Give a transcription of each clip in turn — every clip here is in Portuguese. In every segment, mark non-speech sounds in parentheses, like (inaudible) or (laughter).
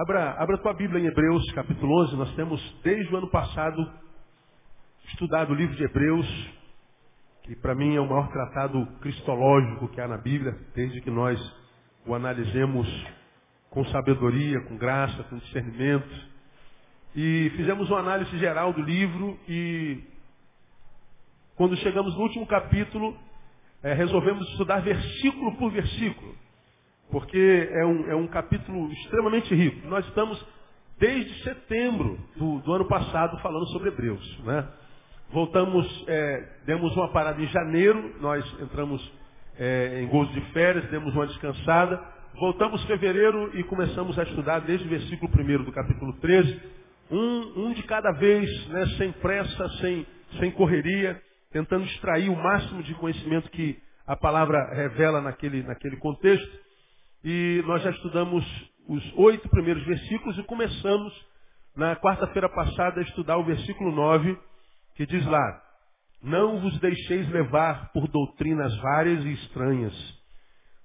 Abra, abra tua Bíblia em Hebreus, capítulo 11. Nós temos, desde o ano passado, estudado o livro de Hebreus, que para mim é o maior tratado cristológico que há na Bíblia, desde que nós o analisemos com sabedoria, com graça, com discernimento. E fizemos uma análise geral do livro e quando chegamos no último capítulo, é, resolvemos estudar versículo por versículo porque é um, é um capítulo extremamente rico. Nós estamos desde setembro do, do ano passado falando sobre Hebreus. Né? Voltamos, é, demos uma parada em janeiro, nós entramos é, em gozo de férias, demos uma descansada. Voltamos em fevereiro e começamos a estudar desde o versículo 1 do capítulo 13, um, um de cada vez, né, sem pressa, sem, sem correria, tentando extrair o máximo de conhecimento que a palavra revela naquele, naquele contexto. E nós já estudamos os oito primeiros versículos e começamos na quarta-feira passada a estudar o versículo 9, que diz lá, não vos deixeis levar por doutrinas várias e estranhas,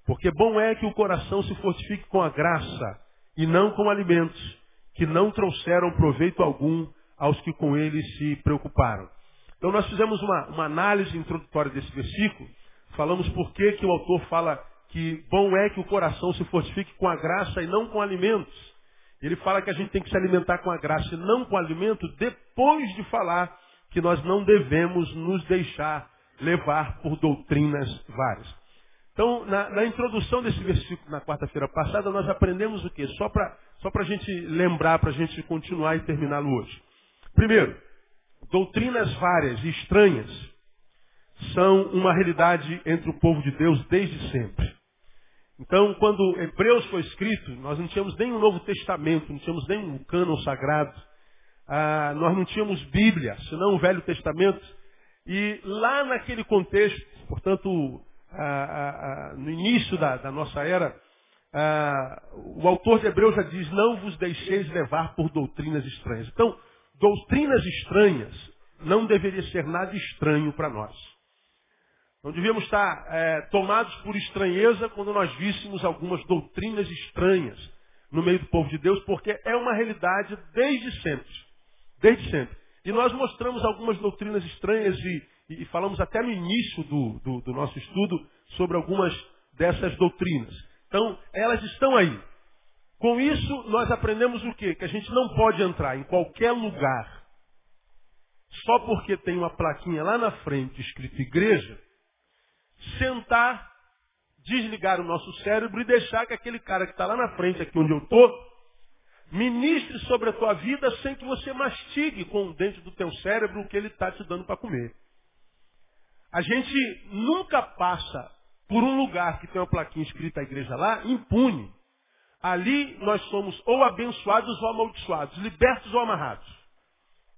porque bom é que o coração se fortifique com a graça e não com alimentos, que não trouxeram proveito algum aos que com ele se preocuparam. Então nós fizemos uma, uma análise introdutória desse versículo, falamos por que, que o autor fala que bom é que o coração se fortifique com a graça e não com alimentos. Ele fala que a gente tem que se alimentar com a graça e não com alimento, depois de falar que nós não devemos nos deixar levar por doutrinas várias. Então, na, na introdução desse versículo, na quarta-feira passada, nós aprendemos o quê? Só para só a gente lembrar, para a gente continuar e terminá-lo hoje. Primeiro, doutrinas várias e estranhas são uma realidade entre o povo de Deus desde sempre. Então, quando Hebreus foi escrito, nós não tínhamos nem o Novo Testamento, não tínhamos nem um cânon sagrado, ah, nós não tínhamos Bíblia, senão o Velho Testamento. E lá naquele contexto, portanto, ah, ah, ah no início da, da, nossa era, ah, o autor de Hebreus já diz, não vos deixeis levar por doutrinas estranhas. Então, doutrinas estranhas não deveria ser nada estranho para nós. Não devíamos estar é, tomados por estranheza quando nós víssemos algumas doutrinas estranhas no meio do povo de Deus, porque é uma realidade desde sempre. Desde sempre. E nós mostramos algumas doutrinas estranhas e, e falamos até no início do, do, do nosso estudo sobre algumas dessas doutrinas. Então, elas estão aí. Com isso, nós aprendemos o quê? Que a gente não pode entrar em qualquer lugar só porque tem uma plaquinha lá na frente escrito igreja sentar, desligar o nosso cérebro e deixar que aquele cara que está lá na frente, aqui onde eu estou, ministre sobre a tua vida sem que você mastigue com dentro do teu cérebro o que ele está te dando para comer. A gente nunca passa por um lugar que tem uma plaquinha escrita a igreja lá, impune. Ali nós somos ou abençoados ou amaldiçoados, libertos ou amarrados.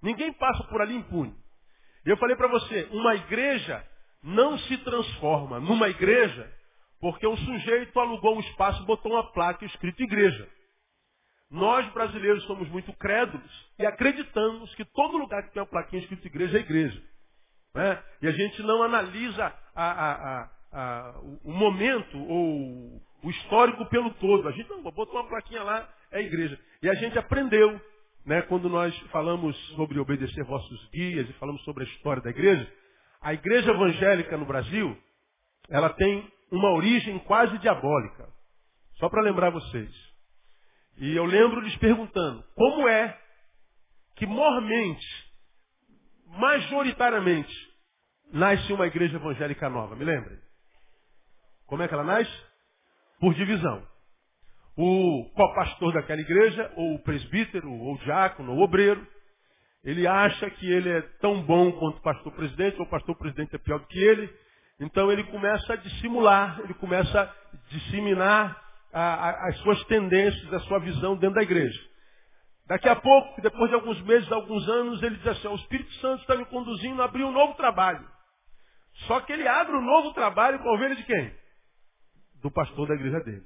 Ninguém passa por ali impune. Eu falei para você, uma igreja não se transforma numa igreja porque um sujeito alugou um espaço botou uma placa escrita igreja. Nós brasileiros somos muito crédulos e acreditamos que todo lugar que tem uma plaquinha escrita igreja é igreja. Né? E a gente não analisa a, a, a, o momento ou o histórico pelo todo. A gente não botou uma plaquinha lá, é igreja. E a gente aprendeu, né, quando nós falamos sobre obedecer vossos guias e falamos sobre a história da igreja, a igreja evangélica no Brasil, ela tem uma origem quase diabólica. Só para lembrar vocês. E eu lembro lhes perguntando, como é que mormente, majoritariamente, nasce uma igreja evangélica nova? Me lembrem. Como é que ela nasce? Por divisão. O co-pastor daquela igreja, ou o presbítero, ou o diácono, ou o obreiro, ele acha que ele é tão bom quanto o pastor presidente, ou o pastor presidente é pior do que ele. Então ele começa a dissimular, ele começa a disseminar a, a, as suas tendências, a sua visão dentro da igreja. Daqui a pouco, depois de alguns meses, alguns anos, ele diz assim, o Espírito Santo está me conduzindo a abrir um novo trabalho. Só que ele abre um novo trabalho com a ovelha de quem? Do pastor da igreja dele.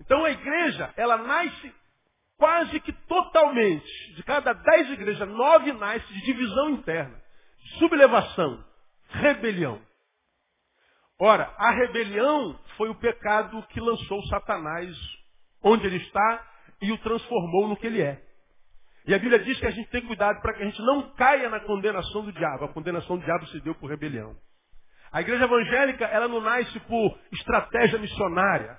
Então a igreja, ela nasce quase que totalmente, de cada dez igrejas, nove nasce de divisão interna, sublevação, rebelião. Ora, a rebelião foi o pecado que lançou Satanás onde ele está e o transformou no que ele é. E a Bíblia diz que a gente tem cuidado para que a gente não caia na condenação do diabo. A condenação do diabo se deu por rebelião. A igreja evangélica, ela não nasce por estratégia missionária.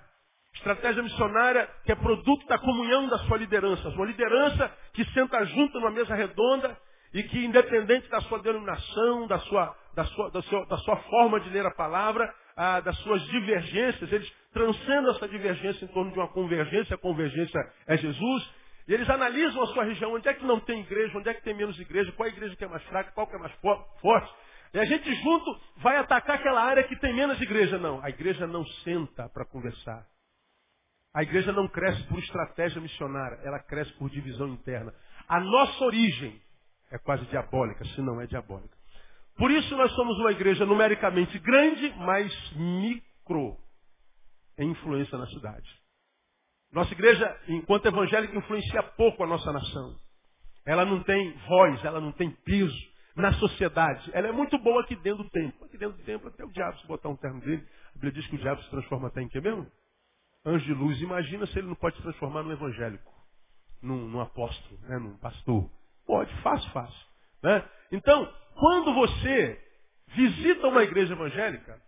Estratégia missionária que é produto da comunhão da sua liderança. Uma liderança que senta junto numa mesa redonda e que, independente da sua denominação, da sua, da sua, da sua, da sua forma de ler a palavra, das suas divergências, eles transcendem essa divergência em torno de uma convergência. A convergência é Jesus. E eles analisam a sua região, onde é que não tem igreja, onde é que tem menos igreja, qual é a igreja que é mais fraca, qual que é mais forte. E a gente junto vai atacar aquela área que tem menos igreja. Não, a igreja não senta para conversar. A igreja não cresce por estratégia missionária, ela cresce por divisão interna. A nossa origem é quase diabólica, se não é diabólica. Por isso nós somos uma igreja numericamente grande, mas micro em influência na cidade. Nossa igreja, enquanto evangélica, influencia pouco a nossa nação. Ela não tem voz, ela não tem peso na sociedade. Ela é muito boa aqui dentro do templo. Aqui dentro do templo, até o diabo, se botar um terno dele, a Bíblia diz que o diabo se transforma até em quê mesmo? Anjo de luz. Imagina se ele não pode se transformar num evangélico, num, num apóstolo, né, num pastor. Pode, fácil, fácil. Né? Então, quando você visita uma igreja evangélica,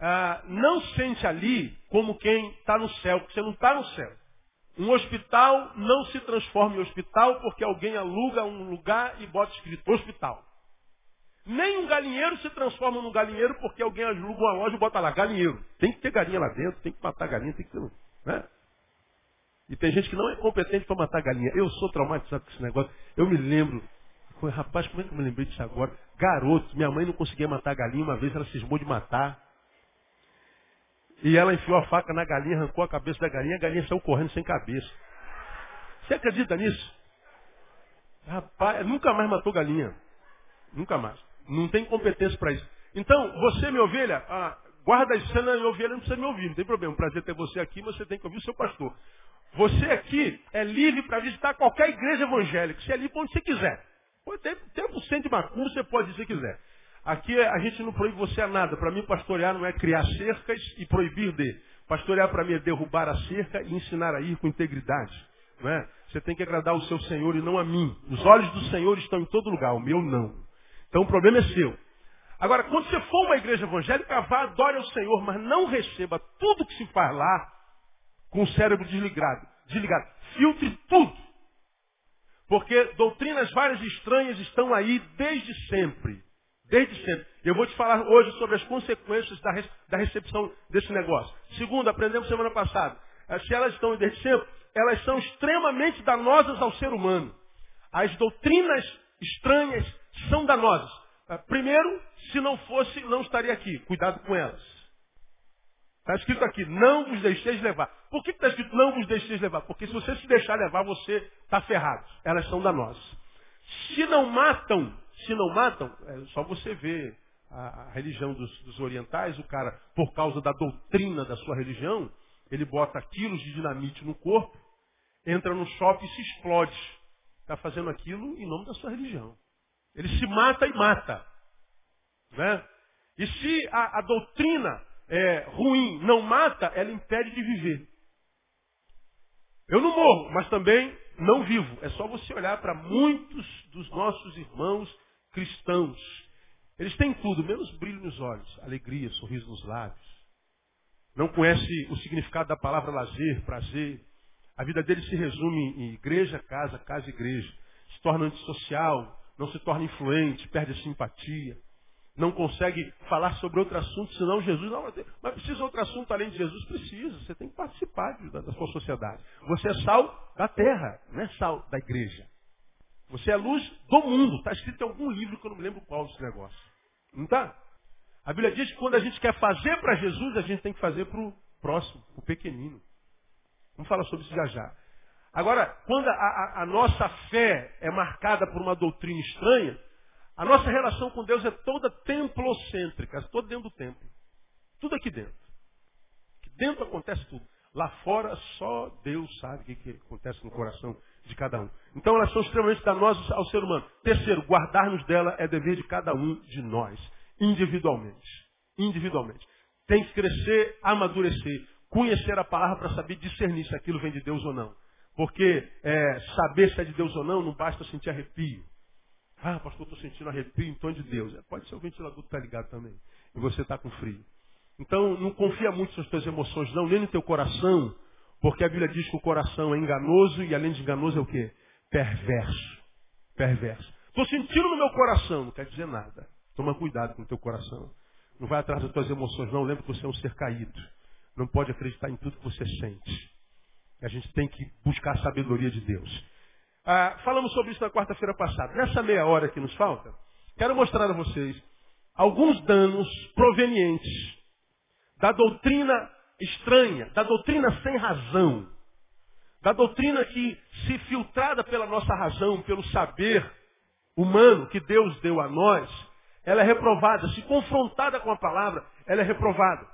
ah, não sente ali como quem está no céu, porque você não está no céu. Um hospital não se transforma em hospital porque alguém aluga um lugar e bota escrito hospital. Nem um galinheiro se transforma num galinheiro porque alguém aluga uma loja e bota lá, galinheiro. Tem que ter galinha lá dentro, tem que matar galinha, tem que ter. Né? E tem gente que não é competente para matar galinha. Eu sou traumatizado com esse negócio. Eu me lembro, rapaz, como é que eu me lembrei disso agora? Garoto, minha mãe não conseguia matar galinha, uma vez ela cismou de matar. E ela enfiou a faca na galinha, arrancou a cabeça da galinha, a galinha saiu correndo sem cabeça. Você acredita nisso? Rapaz, nunca mais matou galinha. Nunca mais. Não tem competência para isso. Então, você, minha ovelha, ah, guarda isso, você não é ovelha, não precisa me ouvir, não tem problema. Prazer ter você aqui, mas você tem que ouvir o seu pastor. Você aqui é livre para visitar qualquer igreja evangélica. Você é livre onde você quiser. Pode ter, tempo sem de macumba, você pode ir se quiser. Aqui a gente não proíbe você a nada. Para mim, pastorear não é criar cercas e proibir de. Pastorear para mim é derrubar a cerca e ensinar a ir com integridade. Não é? Você tem que agradar o seu Senhor e não a mim. Os olhos do Senhor estão em todo lugar, o meu não. Então o problema é seu. Agora, quando você for uma igreja evangélica, vá, adore ao Senhor, mas não receba tudo que se faz lá com o cérebro desligado. desligado. Filtre tudo. Porque doutrinas várias e estranhas estão aí desde sempre. Desde sempre. Eu vou te falar hoje sobre as consequências da, da recepção desse negócio. Segundo, aprendemos semana passada. Eh, se elas estão desde sempre, elas são extremamente danosas ao ser humano. As doutrinas estranhas são danosas. Eh, primeiro, se não fosse, não estaria aqui. Cuidado com elas. Está escrito aqui, não vos deixeis levar. Por que está escrito não vos deixeis levar? Porque se você se deixar levar, você está ferrado. Elas são danosas. Se não matam, se não matam, é só você ver a, a religião dos, dos, orientais, o cara, por causa da doutrina da sua religião, ele bota quilos de dinamite no corpo, entra no shopping e se explode. Está fazendo aquilo em nome da sua religião. Ele se mata e mata. Né? E se a, a doutrina é, ruim não mata, ela impede de viver. Eu não morro, mas também não vivo. É só você olhar para muitos dos nossos irmãos cristãos. Eles têm tudo, menos brilho nos olhos, alegria, sorriso nos lábios. Não conhece o significado da palavra lazer, prazer. A vida deles se resume em igreja, casa, casa, igreja. Se torna antissocial, não se torna influente, perde a simpatia. Não consegue falar sobre outro assunto, senão Jesus. Não, mas precisa outro assunto além de Jesus? Precisa. Você tem que participar da, da sua sociedade. Você é sal da terra, não é sal da igreja. Você é luz do mundo. Está escrito em algum livro que eu não me lembro qual desse negócio. Não está? A Bíblia diz que quando a gente quer fazer para Jesus, a gente tem que fazer para o próximo, o pequenino. Vamos falar sobre isso já já. Agora, quando a, a, a, nossa fé é marcada por uma doutrina estranha, a nossa relação com Deus é toda templocêntrica, toda dentro do templo. Tudo aqui dentro. Aqui dentro acontece tudo. Lá fora, só Deus sabe o que, que acontece no coração de cada um. Então elas são extremamente danosas ao ser humano. Terceiro, guardar-nos dela é dever de cada um de nós, individualmente. Individualmente. Tem que crescer, amadurecer, conhecer a palavra para saber discernir se aquilo vem de Deus ou não. Porque é, saber se é de Deus ou não, não basta sentir arrepio. Ah, pastor, estou sentindo arrepio em tom de Deus. É, pode ser o ventilador que está ligado também. E você está com frio. Então, não confia muito nas tuas emoções, não, nem no teu coração. Porque a Bíblia diz que o coração é enganoso e além de enganoso é o quê? Perverso. Perverso. Estou sentindo no meu coração, não quer dizer nada. Toma cuidado com o teu coração. Não vai atrás das tuas emoções, não. Lembra que você é um ser caído. Não pode acreditar em tudo que você sente. A gente tem que buscar a sabedoria de Deus. Ah, falamos sobre isso na quarta-feira passada. Nessa meia hora que nos falta, quero mostrar a vocês alguns danos provenientes da doutrina estranha, da doutrina sem razão, da doutrina que, se filtrada pela nossa razão, pelo saber humano que Deus deu a nós, ela é reprovada. Se confrontada com a palavra, ela é reprovada.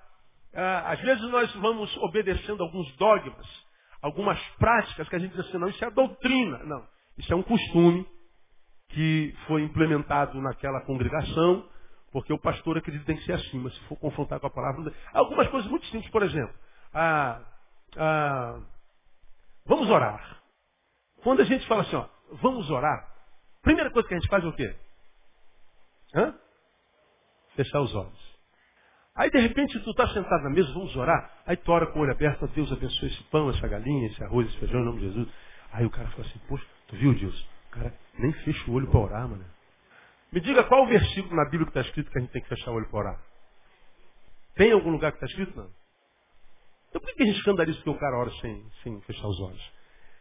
Ah, às vezes nós vamos obedecendo alguns dogmas, algumas práticas que a gente diz assim, não, isso é doutrina. Não, isso é um costume que foi implementado naquela congregação, porque o pastor acredita que tem que ser assim, mas se for confrontar com a palavra. Algumas coisas muito simples, por exemplo. Vamos orar. Quando a gente fala assim, ó, vamos orar, primeira coisa que a gente faz é o quê? Hã? Fechar os olhos. Aí de repente tu está sentado na mesa, vamos orar. Aí tu ora com o olho aberto, Deus abençoe esse pão, essa galinha, esse arroz, esse feijão, em nome de Jesus. Aí o cara fala assim, poxa, tu viu, Deus? O cara nem fecha o olho para orar, mano. Me diga qual o versículo na Bíblia que está escrito que a gente tem que fechar o olho para orar. Tem algum lugar que está escrito? Não. Então por que a gente escandaliza que o cara ora sem, sem fechar os olhos?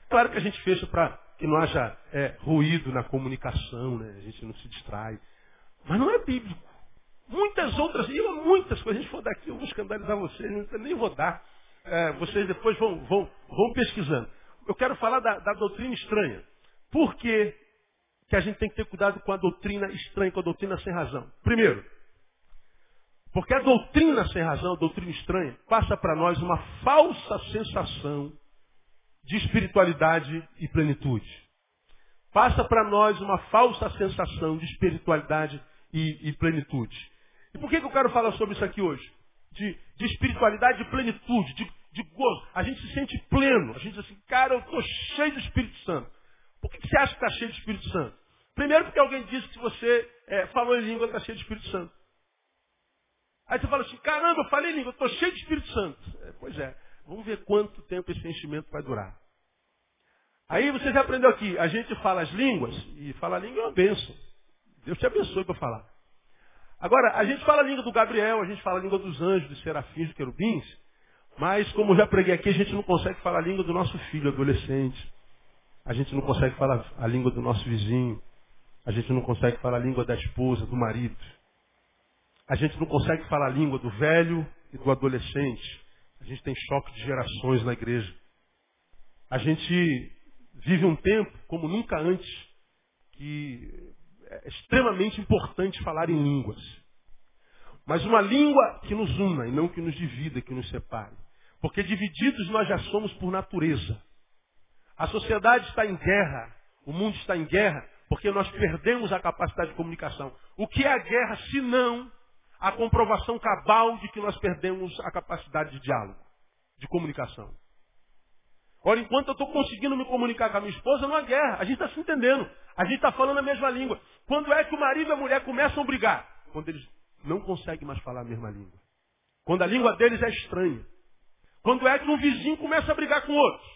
Claro que a gente fecha para que não haja é, ruído na comunicação, né? a gente não se distrai. Mas não é bíblico. Muitas outras, e muitas coisas, a gente for daqui, eu vou escandalizar vocês, nem vou dar. É, vocês depois vão, vão, vão pesquisando. Eu quero falar da, da doutrina estranha. Por que, que a gente tem que ter cuidado com a doutrina estranha, com a doutrina sem razão? Primeiro, porque a doutrina sem razão, a doutrina estranha, passa para nós uma falsa sensação de espiritualidade e plenitude. Passa para nós uma falsa sensação de espiritualidade e, e plenitude. E por que, que eu quero falar sobre isso aqui hoje? De, de espiritualidade e plenitude, de, de gozo. A gente se sente pleno. A gente diz assim, cara, eu estou cheio do Espírito Santo. Por que, que você acha que está cheio do Espírito Santo? Primeiro porque alguém disse que você é, falou em língua está cheio do Espírito Santo. Aí você fala assim, caramba, eu falei em língua, estou cheio de Espírito Santo. É, pois é, vamos ver quanto tempo esse enchimento vai durar. Aí você já aprendeu aqui, a gente fala as línguas, e falar língua é uma bênção. Deus te abençoe para falar. Agora, a gente fala a língua do Gabriel, a gente fala a língua dos anjos, dos serafins, dos querubins, mas como já preguei aqui, a gente não consegue falar a língua do nosso filho adolescente. A gente não consegue falar a língua do nosso vizinho. A gente não consegue falar a língua da esposa, do marido. A gente não consegue falar a língua do velho e do adolescente. A gente tem choque de gerações na igreja. A gente vive um tempo como nunca antes, que é extremamente importante falar em línguas. Mas uma língua que nos una e não que nos divida, que nos separe. Porque divididos nós já somos por natureza. A sociedade está em guerra, o mundo está em guerra, porque nós perdemos a capacidade de comunicação. O que é a guerra, se não a comprovação cabal de que nós perdemos a capacidade de diálogo, de comunicação? Ora, enquanto eu estou conseguindo me comunicar com a minha esposa, não há guerra. A gente está se entendendo. A gente está falando a mesma língua. Quando é que o marido e a mulher começam a brigar? Quando eles não conseguem mais falar a mesma língua. Quando a língua deles é estranha. Quando é que um vizinho começa a brigar com outro?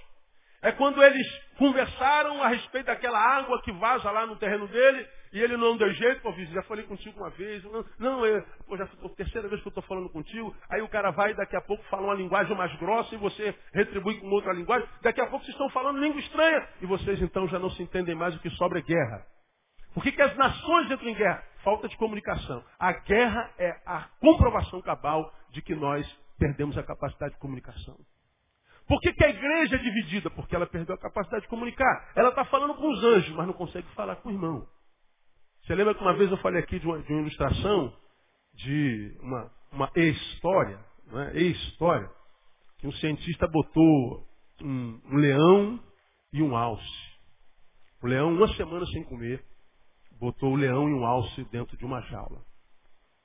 É quando eles conversaram a respeito daquela água que vaza lá no terreno dele e ele não deu jeito, pô, vizinho, já falei contigo uma vez. Não, não é, pô, já foi a terceira vez que eu estou falando contigo. Aí o cara vai e daqui a pouco fala uma linguagem mais grossa e você retribui com outra linguagem. Daqui a pouco vocês estão falando língua estranha e vocês então já não se entendem mais, o que sobra é guerra. Por que, que as nações entram em guerra? Falta de comunicação. A guerra é a comprovação cabal de que nós perdemos a capacidade de comunicação. Por que, que a igreja é dividida? Porque ela perdeu a capacidade de comunicar. Ela está falando com os anjos, mas não consegue falar com o irmão. Você lembra que uma vez eu falei aqui de uma, de uma ilustração de uma, uma história né? e-história, que um cientista botou um, um leão e um alce. O leão, uma semana sem comer, botou o leão e um alce dentro de uma jaula.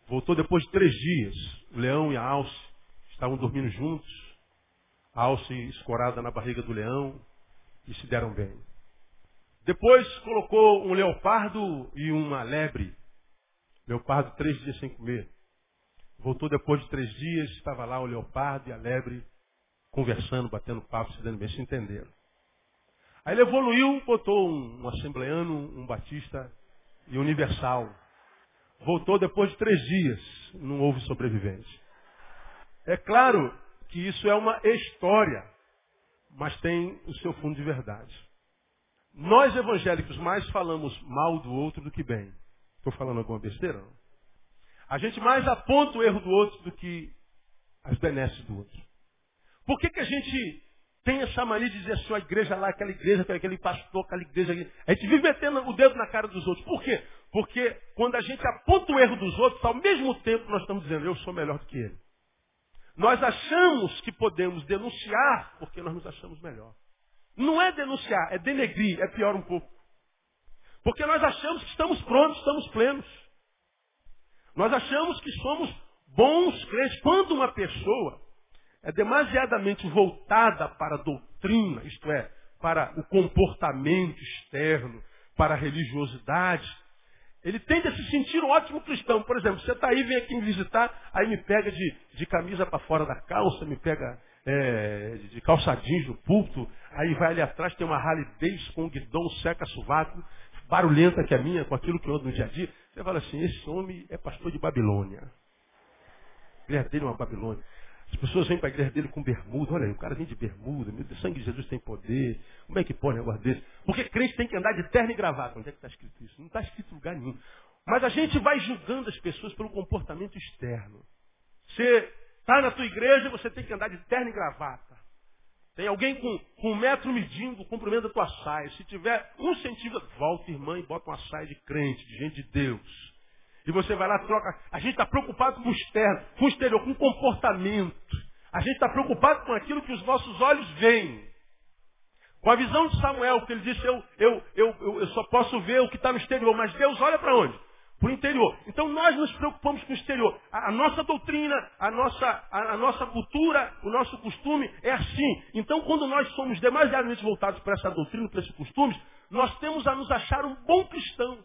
Voltou depois de três dias. O leão e a alce estavam dormindo juntos, a alce escorada na barriga do leão, e se deram bem. Depois colocou um leopardo e uma lebre. Leopardo três dias sem comer. Voltou depois de três dias, estava lá o leopardo e a lebre conversando, batendo papo, se dando bem, se entenderam. Aí ele evoluiu, botou um, um assembleano, um batista e universal. Voltou depois de três dias, não houve sobrevivente. É claro que isso é uma história, mas tem o seu fundo de verdade. Nós evangélicos mais falamos mal do outro do que bem. Estou falando alguma besteira? Não? A gente mais aponta o erro do outro do que as benesses do outro. Por que, que a gente tem essa mania de dizer assim, a igreja lá, aquela igreja, aquele pastor, aquela igreja ali. A gente vive metendo o dedo na cara dos outros. Por quê? Porque quando a gente aponta o erro dos outros, ao mesmo tempo nós estamos dizendo, eu sou melhor do que ele. Nós achamos que podemos denunciar porque nós nos achamos melhor. Não é denunciar, é denegrir, é pior um pouco. Porque nós achamos que estamos prontos, estamos plenos. Nós achamos que somos bons crentes. Quando uma pessoa é demasiadamente voltada para a doutrina, isto é, para o comportamento externo, para a religiosidade, ele tende a se sentir um ótimo cristão. Por exemplo, você está aí, vem aqui me visitar, aí me pega de, de camisa para fora da calça, me pega é, de calça jeans no púlpito, aí vai ali atrás, tem uma Davidson com guidão seca sovaco, barulhenta que é minha, com aquilo que eu ando no dia a dia. Você fala assim, esse homem é pastor de Babilônia. A igreja dele é uma Babilônia. As pessoas vêm para a igreja dele com bermuda. Olha aí, o cara vem de bermuda. Meu Deus, sangue de Jesus tem poder. Como é que pode um negócio desse? Porque crente tem que andar de terno e gravata. Onde é que está escrito isso? Não está escrito em lugar nenhum. Mas a gente vai julgando as pessoas pelo comportamento externo. Você está na tua igreja, você tem que andar de terno e gravata. Tem alguém com, com um metro medindo o comprimento da tua saia. Se tiver um centímetro, volta, irmã, e bota uma saia de crente, de gente de Deus. E você vai lá, troca. A gente está preocupado com o externo, com o exterior, com o comportamento. A gente está preocupado com aquilo que os nossos olhos veem. Com a visão de Samuel, que ele disse, eu, eu, eu, eu só posso ver o que está no exterior, mas Deus olha para onde? Para o interior. Então nós nos preocupamos com o exterior. A, a nossa doutrina, a nossa, a, a, nossa cultura, o nosso costume é assim. Então quando nós somos demasiadamente voltados para essa doutrina, para esses costumes, nós temos a nos achar um bom cristão.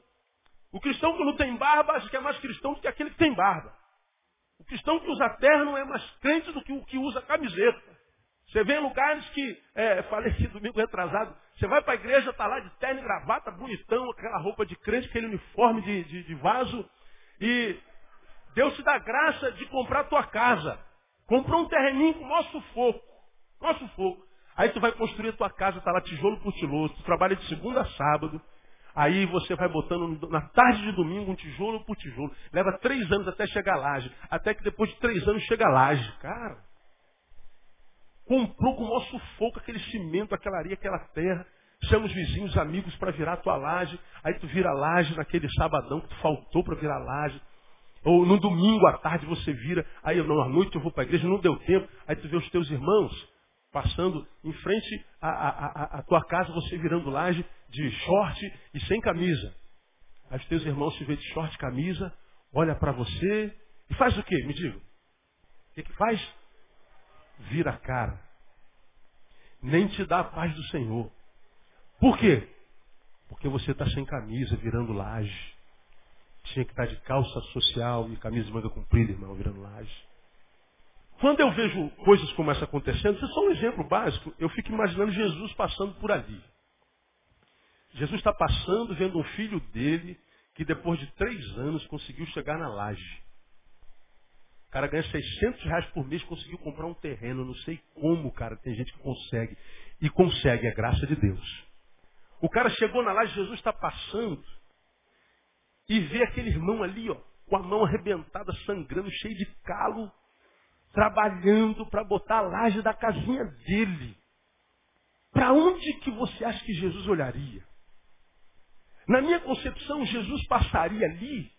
O cristão que não tem barba acha que é mais cristão do que aquele que tem barba. O cristão que usa terno é mais crente do que o que usa camiseta. Você vê em lugares que, é, falei domingo retrasado, você vai para a igreja, está lá de terno e gravata, bonitão, aquela roupa de crente, aquele uniforme de, de, de vaso, e Deus te dá graça de comprar a tua casa. Comprou um terreninho com nosso sufoco. Nosso sufoco. Aí tu vai construir a tua casa, está lá tijolo por tijolo, tu trabalha de segunda a sábado, Aí você vai botando na tarde de domingo um tijolo por tijolo. Leva três anos até chegar laje. Até que depois de três anos chega laje. Cara, comprou com o nosso sufoco aquele cimento, aquela areia, aquela terra. Chama os vizinhos, amigos para virar a tua laje. Aí tu vira a laje naquele sabadão que tu faltou para virar a laje. Ou no domingo à tarde você vira. Aí não, à noite eu vou para a igreja, não deu tempo. Aí tu vê os teus irmãos passando em frente à, à, à, tua casa, você virando laje de short e sem camisa. Aí os teus irmãos se vê de short e camisa, olha para você e faz o quê? Me diga. O que, que faz? Vira a cara. Nem te dá a paz do Senhor. Por quê? Porque você está sem camisa, virando laje. Tinha que estar tá de calça social e camisa de manga comprida, irmão, virando laje. Quando eu vejo coisas como essa acontecendo, isso é só um exemplo básico, eu fico imaginando Jesus passando por ali. Jesus está passando, vendo um filho dele que depois de três anos conseguiu chegar na laje. O cara ganha 600 reais por mês, conseguiu comprar um terreno, não sei como, cara, tem gente que consegue. E consegue, é graça de Deus. O cara chegou na laje, Jesus está passando e vê aquele irmão ali, ó, com a mão arrebentada, sangrando, cheio de calo, trabalhando para botar a laje da casinha dele. Para onde que você acha que Jesus olharia? Na minha concepção, Jesus passaria ali,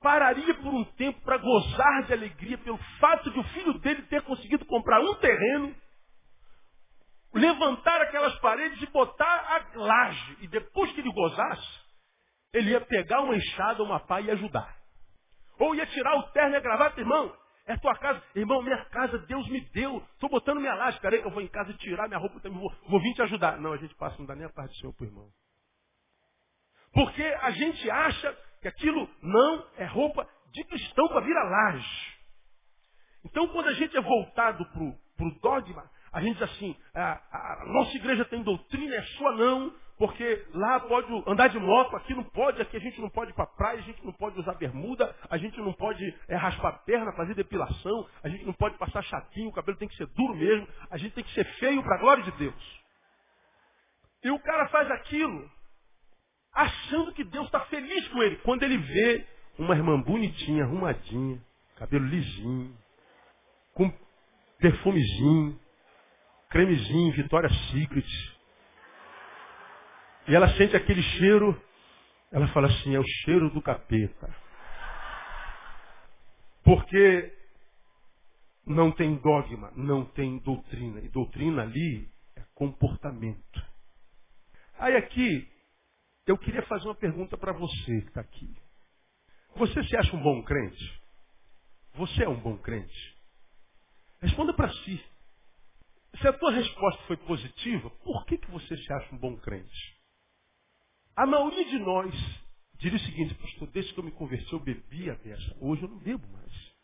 pararia por um tempo para gozar de alegria pelo fato de o filho dele ter conseguido comprar um terreno, levantar aquelas paredes e botar a laje. E depois que ele gozasse, ele ia pegar uma enxada, uma pá e ajudar. Ou ia tirar o terno e a gravata, irmão, É tua casa. Irmão, minha casa Deus me deu. Estou botando minha laje. Peraí eu vou em casa tirar minha roupa. Vou, vou vir te ajudar. Não, a gente passa, não dá nem a parte do Senhor pro irmão. Porque a gente acha que aquilo não é roupa de cristão para vir a laje. Então, quando a gente é voltado para o dogma, a gente diz assim, a, a, nossa igreja tem doutrina, é sua não, porque lá pode andar de moto, aqui não pode, aqui a gente não pode ir para praia, a gente não pode usar bermuda, a gente não pode é, raspar a perna, fazer depilação, a gente não pode passar chatinho, o cabelo tem que ser duro mesmo, a gente tem que ser feio para a glória de Deus. E o cara faz aquilo achando que Deus está feliz com ele. Quando ele vê uma irmã bonitinha, arrumadinha, cabelo lisinho, com perfumezinho, cremezinho, Vitória Secret. E ela sente aquele cheiro, ela fala assim, é o cheiro do capeta. Porque não tem dogma, não tem doutrina. E doutrina ali é comportamento. Aí aqui, eu queria fazer uma pergunta para você que está aqui. Você se acha um bom crente? Você é um bom crente? Responda para si. Se a tua resposta foi positiva, por que, que você se acha um bom crente? A maioria de nós diria o seguinte, pastor, desde que eu me converti, eu a beça. Hoje eu não bebo mais.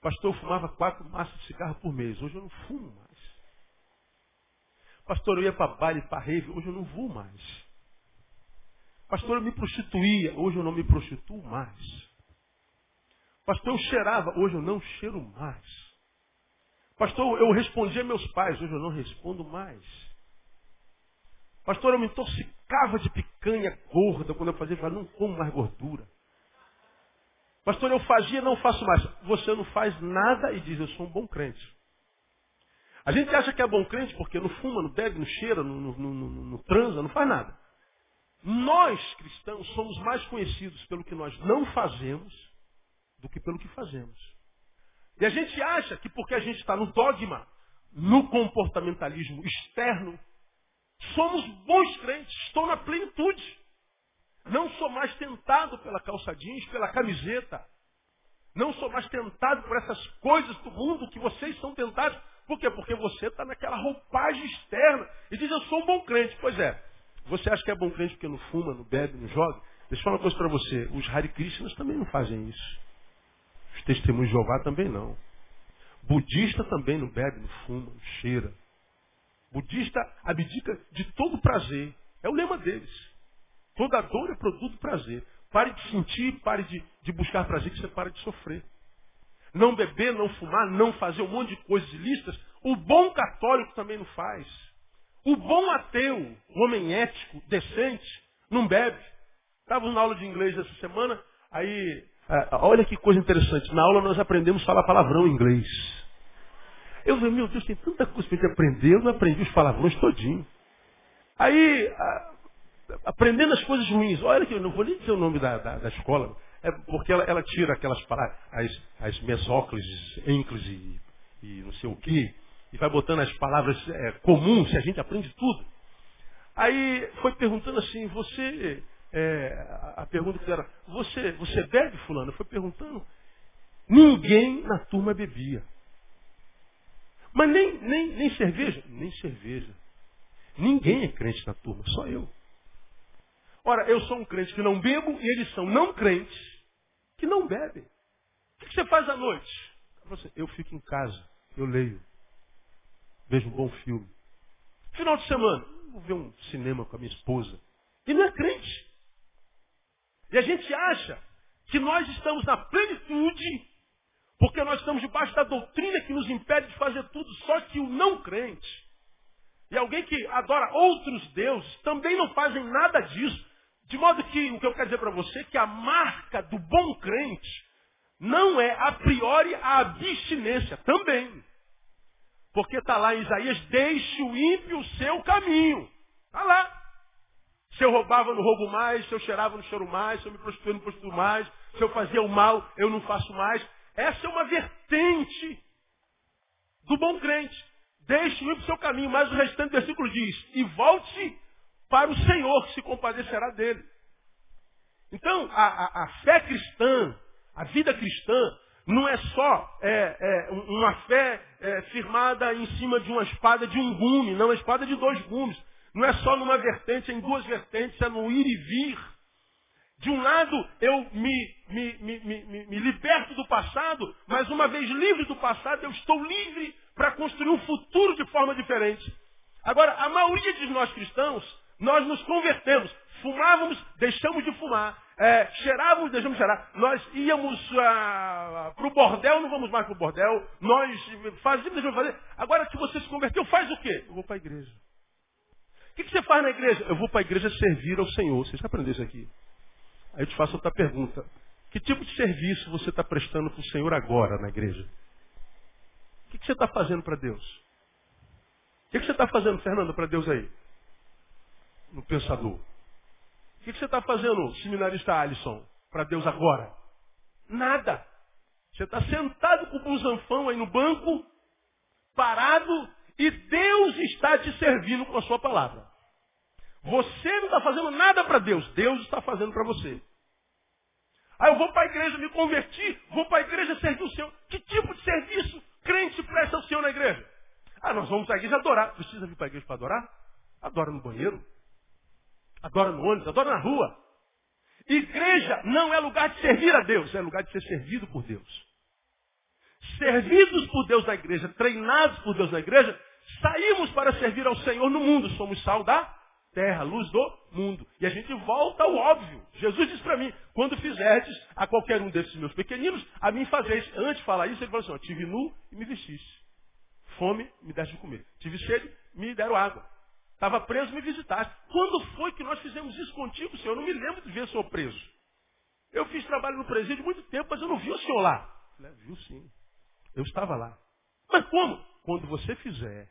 Pastor, eu fumava quatro maços de cigarro por mês. Hoje eu não fumo mais. Pastor, eu ia para baile, para rave. Hoje eu não vou mais. Pastor, eu me prostituía. Hoje eu não me prostituo mais. Pastor, eu cheirava. Hoje eu não cheiro mais. Pastor, eu respondia meus pais, hoje eu não respondo mais. Pastor, eu me intoxicava de picanha gorda quando eu fazia, eu não como mais gordura. Pastor, eu fazia, não faço mais. Você não faz nada e diz, eu sou um bom crente. A gente acha que é bom crente porque não fuma, não bebe, não cheira, não, não, não, não transa, não faz nada. Nós, cristãos, somos mais conhecidos pelo que nós não fazemos do que pelo que fazemos. E a gente acha que porque a gente está no dogma, no comportamentalismo externo, somos bons crentes, estou na plenitude. Não sou mais tentado pela calça jeans, pela camiseta. Não sou mais tentado por essas coisas do mundo que vocês são tentados. Por quê? Porque você está naquela roupagem externa e diz, eu sou um bom crente. Pois é, você acha que é bom crente porque não fuma, não bebe, não joga? Deixa eu falar uma coisa para você. Os Hare Krishnas também não fazem isso. Os testemunhos de Jeová também não. Budista também não bebe, não fuma, não cheira. Budista abdica de todo prazer. É o lema deles. Toda dor é produto do prazer. Pare de sentir, pare de, de buscar prazer, que você para de sofrer. Não beber, não fumar, não fazer um monte de coisas ilícitas. O bom católico também não faz. O bom ateu, o homem ético, decente, não bebe. Estávamos na aula de inglês essa semana, aí é, olha que coisa interessante. Na aula nós aprendemos a falar palavrão em inglês. Eu falei, meu Deus, tem tanta coisa para gente aprender, eu não aprendi os palavrões todinho. Aí, a, aprendendo as coisas ruins, olha que eu não vou nem dizer o nome da, da, da escola, é porque ela, ela, tira aquelas as, as mesóclises, ênclises e, e, não sei o que, e vai botando as palavras é, comuns, a gente aprende tudo. Aí foi perguntando assim, você é, a pergunta que era, você, você bebe, fulano? Foi perguntando. Ninguém na turma bebia. Mas nem, nem, nem cerveja? Nem cerveja. Ninguém é crente na turma, só eu. Ora, eu sou um crente que não bebo e eles são não crentes que não bebem. O que você faz à noite? Eu fico em casa, eu leio, vejo um bom filme. Final de semana, vou ver um cinema com a minha esposa. E não é crente. E a gente acha que nós estamos na plenitude, porque nós estamos debaixo da doutrina que nos impede de fazer tudo, só que o não crente, e alguém que adora outros deuses, também não fazem nada disso. De modo que, o que eu quero dizer para você, é que a marca do bom crente não é a priori a abstinência, também. Porque está lá em Isaías, deixe o ímpio o seu caminho. Está lá. Se eu roubava, eu não roubo mais. Se eu cheirava, eu não cheiro mais. Se eu me prostituía, eu não prostituo mais. Se eu fazia o mal, eu não faço mais. Essa é uma vertente do bom crente. Deixe ir para o seu caminho. Mas o restante do versículo diz, e volte para o Senhor, que se compadecerá dele. Então, a, a, a fé cristã, a vida cristã, não é só é, é, uma fé é, firmada em cima de uma espada de um gume, não, é espada de dois gumes. Não é só numa vertente, é em duas vertentes, é no ir e vir. De um lado, eu me, me, me, me, liberto do passado, mas uma vez livre do passado, eu estou livre para construir um futuro de forma diferente. Agora, a maioria de nós cristãos, nós nos convertemos. Fumávamos, deixamos de fumar. É, cheirar. Nós íamos ah, para o bordel, não vamos mais para o bordel. Nós fazíamos, fazer. Agora que você se converteu, faz o quê? Eu vou para a igreja. O que, que você faz na igreja? Eu vou para a igreja servir ao Senhor. Vocês já aprenderam isso aqui? Aí eu te faço outra pergunta. Que tipo de serviço você está prestando para o Senhor agora na igreja? O que, que você está fazendo para Deus? O que, que você está fazendo, Fernando, para Deus aí? No pensador. O que, que você está fazendo, seminarista Alisson, para Deus agora? Nada. Você está sentado com o busanfão aí no banco, parado, e Deus está te servindo com a sua palavra. Você não está fazendo nada para Deus, Deus está fazendo para você. Aí ah, eu vou para a igreja me converti, vou para a igreja servir o Senhor. Que tipo de serviço crente presta ao Senhor na igreja? Ah, nós vamos à igreja adorar. Precisa vir para a igreja para adorar? Adora no banheiro. Adora no ônibus, adora na rua. Igreja não é lugar de servir a Deus, é lugar de ser servido por Deus. Servidos por Deus na igreja, treinados por Deus na igreja, saímos para servir ao Senhor no mundo. Somos sal da terra, luz do mundo. E a gente volta ao óbvio. Jesus disse para mim, quando fizerdes a qualquer um desses meus pequeninos, a mim fazeis. Antes de falar isso, ele falou assim, ó, tive nu e me vestiste. Fome, me deste de comer. Tive sede, me deram água. Estava preso, me visitaste. Quando foi que nós fizemos isso contigo, Senhor? Eu não me lembro de ver o Senhor preso. Eu fiz trabalho no presídio muito tempo, mas eu não vi o Senhor lá. Falei, é, viu sim. Eu estava lá. Mas como? Quando você fizer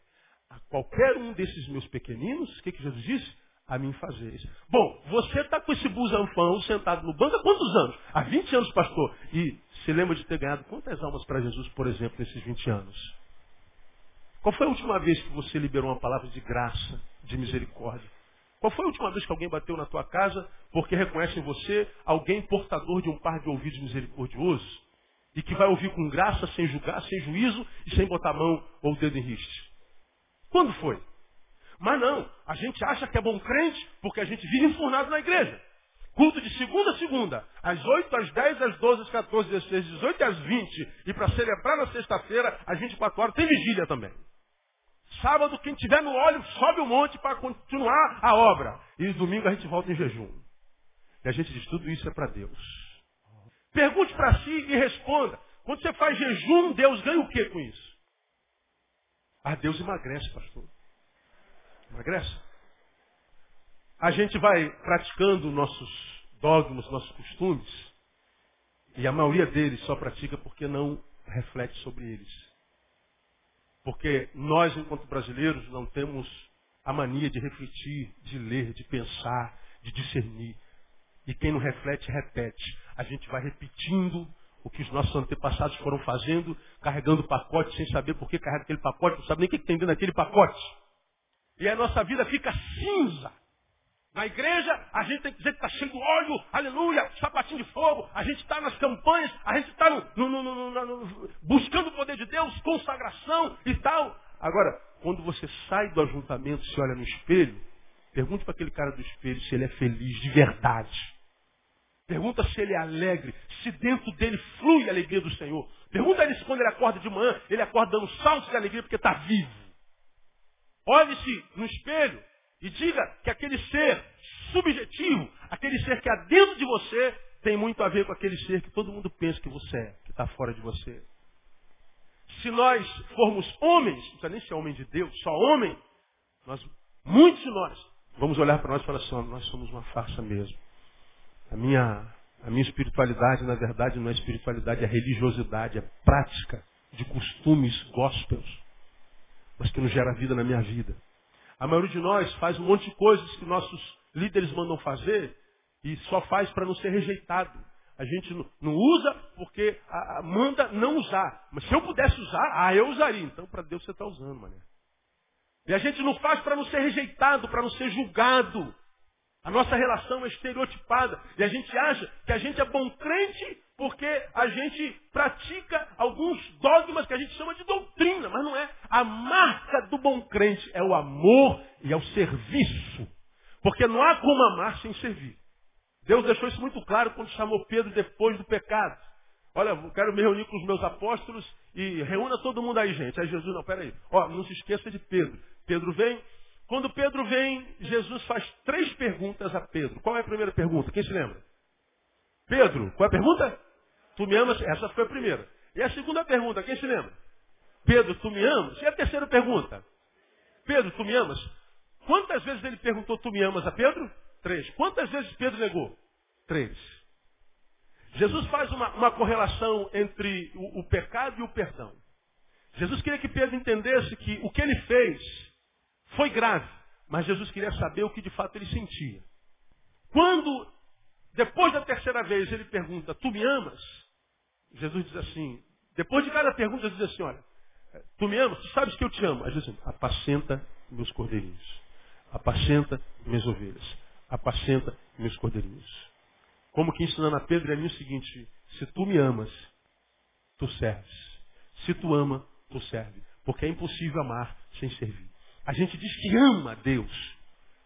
a qualquer um desses meus pequeninos, o que, que Jesus disse? A mim fazeres. Bom, você está com esse busanfão sentado no banco há quantos anos? Há 20 anos, pastor. E se lembra de ter ganhado quantas almas para Jesus, por exemplo, nesses 20 anos? Qual foi a última vez que você liberou uma palavra de graça, de misericórdia? Qual foi a última vez que alguém bateu na tua casa porque reconhece em você alguém portador de um par de ouvidos misericordiosos? E que vai ouvir com graça, sem julgar, sem juízo e sem botar a mão ou o dedo em riste? Quando foi? Mas não, a gente acha que é bom crente porque a gente vive enfurnado na igreja. Culto de segunda a segunda, às 8, às 10, às 12, às 14, às 16, às 18 às 20. E para celebrar na sexta-feira, às 24 horas, tem vigília também. Sábado, quem tiver no óleo, sobe o monte para continuar a obra. E domingo a gente volta em jejum. E a gente diz, tudo isso é para Deus. Pergunte para si e responda. Quando você faz jejum, Deus ganha o que com isso? Ah, Deus emagrece, pastor. Emagrece. A gente vai praticando nossos dogmas, nossos costumes, e a maioria deles só pratica porque não reflete sobre eles. Porque nós, enquanto brasileiros, não temos a mania de refletir, de ler, de pensar, de discernir. E quem não reflete, repete. A gente vai repetindo o que os nossos antepassados foram fazendo, carregando pacote sem saber por que carrega aquele pacote, não sabe nem o que tem dentro daquele pacote. E a nossa vida fica cinza. Na igreja, a gente tem que dizer que está cheio de óleo, aleluia, sapatinho de fogo. A gente está nas campanhas, a gente está buscando o poder de Deus, consagração e tal. Agora, quando você sai do ajuntamento e se olha no espelho, pergunte para aquele cara do espelho se ele é feliz de verdade. Pergunta se ele é alegre, se dentro dele flui a alegria do Senhor. Pergunta a ele se quando ele acorda de manhã, ele acorda dando saltos de alegria porque está vivo. Olhe-se no espelho e diga que aquele ser subjetivo, aquele ser que há dentro de você, tem muito a ver com aquele ser que todo mundo pensa que você é, que está fora de você. Se nós formos homens, não precisa nem ser homem de Deus, só homem, nós, muitos de nós, vamos olhar para nós e falar assim, nós somos uma farsa mesmo. A minha, a minha espiritualidade, na verdade, não é espiritualidade, é religiosidade, é prática de costumes gospels, mas que não gera vida na minha vida. A maioria de nós faz um monte de coisas que nossos líderes mandam fazer e só faz para não ser rejeitado. A gente não usa porque a, a manda não usar. Mas se eu pudesse usar, ah, eu usaria. Então, para Deus você está usando, mané. E a gente não faz para não ser rejeitado, para não ser julgado. A nossa relação é estereotipada. E a gente acha que a gente é bom crente porque a gente pratica alguns dogmas que a gente chama de doutrina, mas não é. A marca do bom crente é o amor e é o serviço. Porque não há como amar sem servir. Deus deixou isso muito claro quando chamou Pedro depois do pecado. Olha, quero me reunir com os meus apóstolos e reúna todo mundo aí, gente. Aí Jesus, não, peraí. Ó, não se esqueça de Pedro. Pedro vem. Quando Pedro vem, Jesus faz três perguntas a Pedro. Qual é a primeira pergunta? Quem se lembra? Pedro, qual é a pergunta? Tu me amas? Essa foi a primeira. E a segunda pergunta, quem se lembra? Pedro, tu me amas? E a terceira pergunta? Pedro, tu me amas? Quantas vezes ele perguntou, tu me amas a Pedro? Três. Quantas vezes Pedro negou? Três. Jesus faz uma, uma correlação entre o, o pecado e o perdão. Jesus queria que Pedro entendesse que o que ele fez foi grave, mas Jesus queria saber o que de fato ele sentia. Quando, depois da terceira vez, ele pergunta, tu me amas? Jesus diz assim, depois de cada pergunta, Jesus diz assim, olha, tu me amas? Tu sabes que eu te amo. Aí Jesus diz assim, apacenta meus cordeirinhos. Apacenta minhas ovelhas. Apacenta meus cordeirinhos. Como que ensinando a Pedro é o seguinte, se tu me amas, tu serves. Se tu ama, tu serve. Porque é impossível amar sem servir. A gente diz que ama a Deus.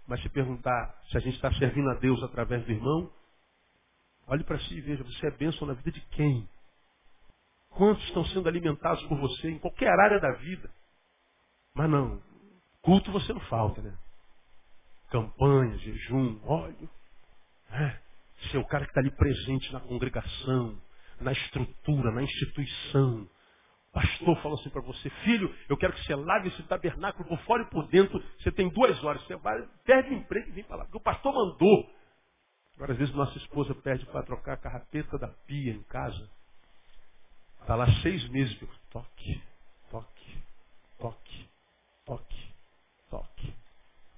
Mas se perguntar se a gente está servindo a Deus através do irmão, olhe para si e veja, você é bênção na vida de quem? Quantos estão sendo alimentados por você em qualquer área da vida? Mas não, culto você não falta, né? Campanha, jejum, óleo. É, ser o cara que está ali presente na congregação, na estrutura, na instituição. Pastor falou assim para você, filho, eu quero que você lave esse tabernáculo por fora e por dentro. Você tem duas horas, você vai, perde emprego e vem lá. Porque o pastor mandou. Agora, às vezes, nossa esposa pede para trocar a carrapeta da pia em casa. Está lá seis meses, toque, toque, toque, toque, toque.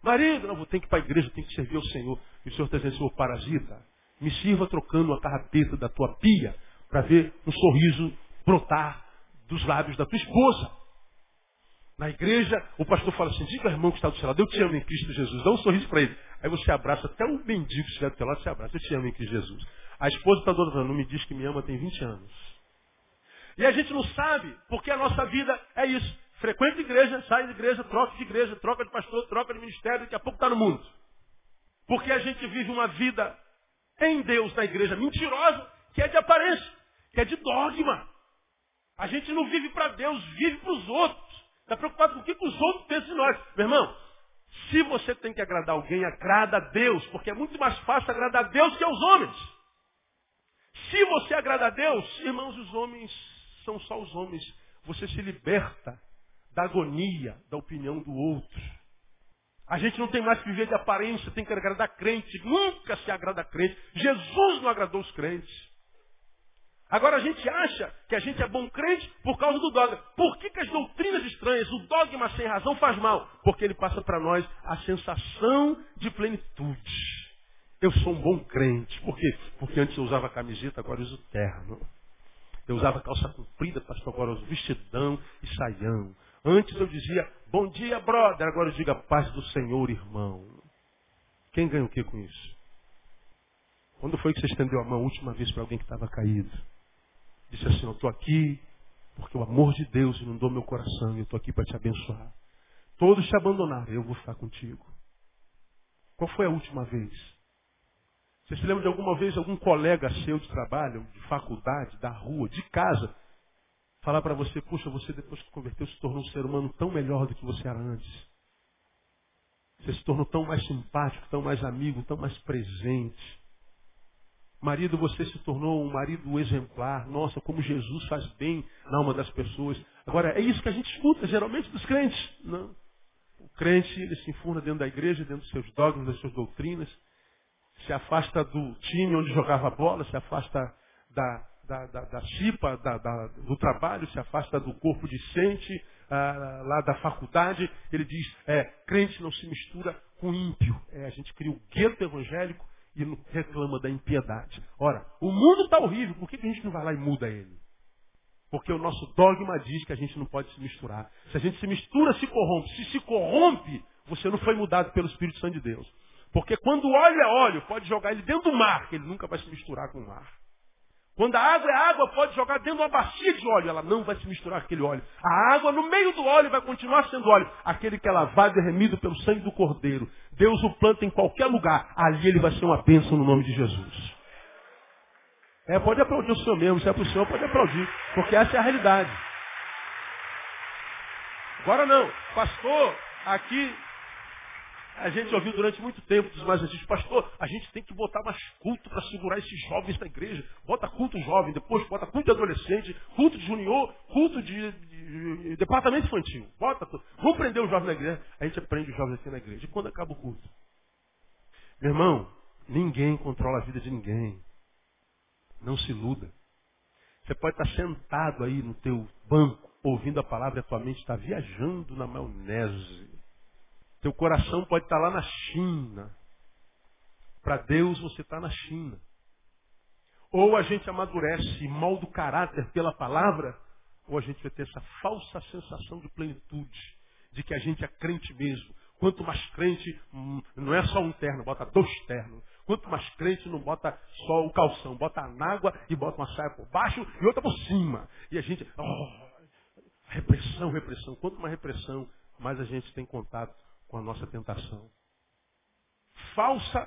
Marido, não, vou ter que ir para a igreja, tenho que servir ao Senhor. E o Senhor está dizendo, Senhor, parasita, me sirva trocando a carrapeta da tua pia para ver um sorriso brotar dos lábios da tua esposa. Na igreja, o pastor fala assim, diga ao irmão que está do seu lado, eu te amo em Cristo Jesus, dá um sorriso para ele. Aí você abraça, até um mendigo que estiver do seu lado, você abraça, eu te amo em Cristo Jesus. A esposa está falando, não me diz que me ama tem 20 anos. E a gente não sabe, porque a nossa vida é isso. Frequenta igreja, sai de igreja, troca de igreja, troca de pastor, troca de ministério, daqui a pouco está no mundo. Porque a gente vive uma vida em Deus na igreja mentirosa, que é de aparência, que é de dogma. A gente não vive para Deus, vive para os outros. Está preocupado com o que, os outros pensam de nós. Meu irmão, se você tem que agradar alguém, agrada a Deus, porque é muito mais fácil agradar a Deus que aos homens. Se você agrada a Deus, irmãos, os homens são só os homens. Você se liberta da agonia, da opinião do outro. A gente não tem mais que viver de aparência, tem que agradar crente. Nunca se agrada crente. Jesus não agradou os crentes. Agora a gente acha que a gente é bom crente por causa do dogma. Por que, que as doutrinas estranhas, o dogma sem razão faz mal? Porque ele passa para nós a sensação de plenitude. Eu sou um bom crente. Por quê? Porque antes eu usava camiseta, agora eu uso terno. Eu usava calça comprida, pastor, agora eu uso vestidão e saião. Antes eu dizia, bom dia, brother. Agora eu digo a paz do Senhor, irmão. Quem ganha o que com isso? Quando foi que você estendeu a mão a última vez para alguém que estava caído? Disse assim, eu estou aqui porque o amor de Deus inundou meu coração e eu estou aqui para te abençoar. Todos te abandonaram, eu vou ficar contigo. Qual foi a última vez? Você se lembra de alguma vez algum colega seu de trabalho, de faculdade, da rua, de casa, falar para você, puxa, você depois que converteu se tornou um ser humano tão melhor do que você era antes. Você se tornou tão mais simpático, tão mais amigo, tão mais presente. Marido, você se tornou um marido exemplar. Nossa, como Jesus faz bem na alma das pessoas. Agora, é isso que a gente escuta geralmente dos crentes. Não. O crente, ele se enfurna dentro da igreja, dentro dos seus dogmas, das suas doutrinas se afasta do time onde jogava bola, se afasta da, da, da, da chipa, da, da, do trabalho, se afasta do corpo discente, ah, lá da faculdade. Ele diz, é, crente não se mistura com ímpio. É, a gente cria o gueto evangélico e reclama da impiedade. Ora, o mundo está horrível, por que, que a gente não vai lá e muda ele? Porque o nosso dogma diz que a gente não pode se misturar. Se a gente se mistura, se corrompe. Se se corrompe, você não foi mudado pelo Espírito Santo de Deus. Porque quando óleo é óleo, pode jogar ele dentro do mar, que ele nunca vai se misturar com o mar. Quando a água é água, pode jogar dentro de uma bacia de óleo. Ela não vai se misturar com aquele óleo. A água no meio do óleo vai continuar sendo óleo. Aquele que é lavado e remido pelo sangue do Cordeiro. Deus o planta em qualquer lugar. Ali ele vai ser uma bênção no nome de Jesus. É, pode aplaudir o senhor mesmo. Se é para o senhor, pode aplaudir. Porque essa é a realidade. Agora não. Pastor, aqui a gente ouviu durante muito tempo dos mais antigos, pastor, a gente tem que botar mais culto para segurar esses jovens da igreja. Bota culto jovem, depois bota culto de adolescente, culto de junior, culto de, de, de departamento infantil. Bota. Vamos prender o jovem na igreja. A gente aprende os jovens aqui na igreja. E quando acaba o culto? Meu irmão, ninguém controla a vida de ninguém. Não se iluda. Você pode estar sentado aí no teu banco, ouvindo a palavra e a tua mente está viajando na maionese. Teu coração pode estar lá na China. Para Deus você está na China. Ou a gente amadurece e molda o caráter pela palavra, ou a gente vai ter essa falsa sensação de plenitude, de que a gente é crente mesmo. Quanto mais crente, hum, não é só um terno, bota dois ternos. Quanto mais crente, não bota só o calção, bota a nágua e bota uma saia por baixo e outra por cima. E a gente, oh, repressão, repressão. Quanto mais repressão, mais a gente tem contato com a nossa tentação. Falsa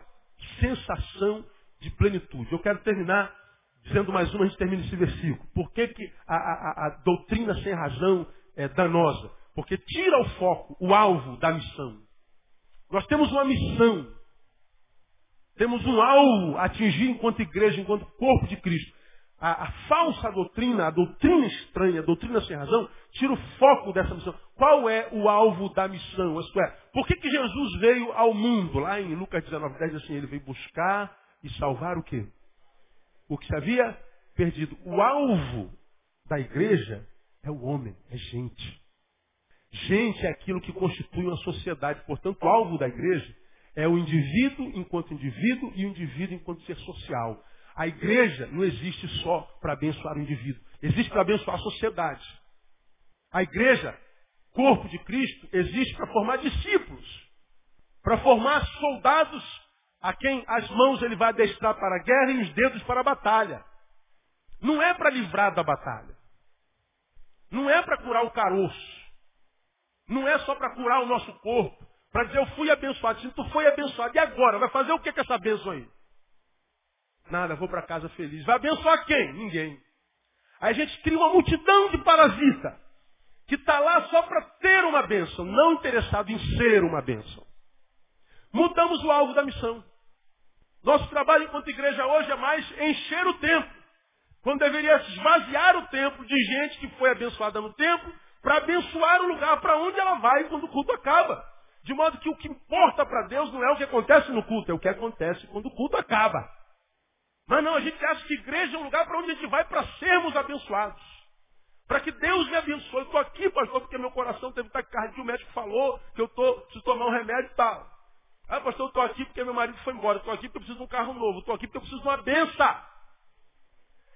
sensação de plenitude. Eu quero terminar dizendo mais uma, a gente termina esse versículo. Por que, que a, a, a doutrina sem razão é danosa? Porque tira o foco, o alvo da missão. Nós temos uma missão. Temos um alvo a atingir enquanto igreja, enquanto corpo de Cristo a, a, falsa doutrina, a doutrina estranha, a doutrina sem razão, tira o foco dessa missão. Qual é o alvo da missão? Isto é, por que, que Jesus veio ao mundo? Lá em Lucas 19, 10, assim, ele veio buscar e salvar o quê? O que se havia perdido. O alvo da igreja é o homem, é gente. Gente é aquilo que constitui uma sociedade. Portanto, o alvo da igreja é o indivíduo enquanto indivíduo e o indivíduo enquanto ser social. A igreja não existe só para abençoar o indivíduo, existe para abençoar a sociedade. A igreja, corpo de Cristo, existe para formar discípulos, para formar soldados a quem as mãos ele vai adestrar para a guerra e os dedos para a batalha. Não é para livrar da batalha. Não é para curar o caroço. Não é só para curar o nosso corpo. Para dizer, eu fui abençoado. Se tu foi abençoado, e agora? Vai fazer o que com essa bênção aí? Nada, vou para casa feliz. Vai abençoar quem? Ninguém. Aí a gente cria uma multidão de parasita que está lá só para ter uma bênção, não interessado em ser uma bênção. Mudamos o alvo da missão. Nosso trabalho enquanto igreja hoje é mais encher o templo. Quando deveria esvaziar o templo de gente que foi abençoada no templo, para abençoar o lugar para onde ela vai quando o culto acaba. De modo que o que importa para Deus não é o que acontece no culto, é o que acontece quando o culto acaba. Mas não, a gente acha que igreja é um lugar para onde a gente vai para sermos abençoados. Para que Deus me abençoe. Estou aqui, pastor, porque meu coração teve taquicardia. O médico falou que eu tô, preciso tomar um remédio e tal. Ah, pastor, eu estou aqui porque meu marido foi embora. Estou aqui porque eu preciso de um carro novo. Estou aqui porque eu preciso de uma benção.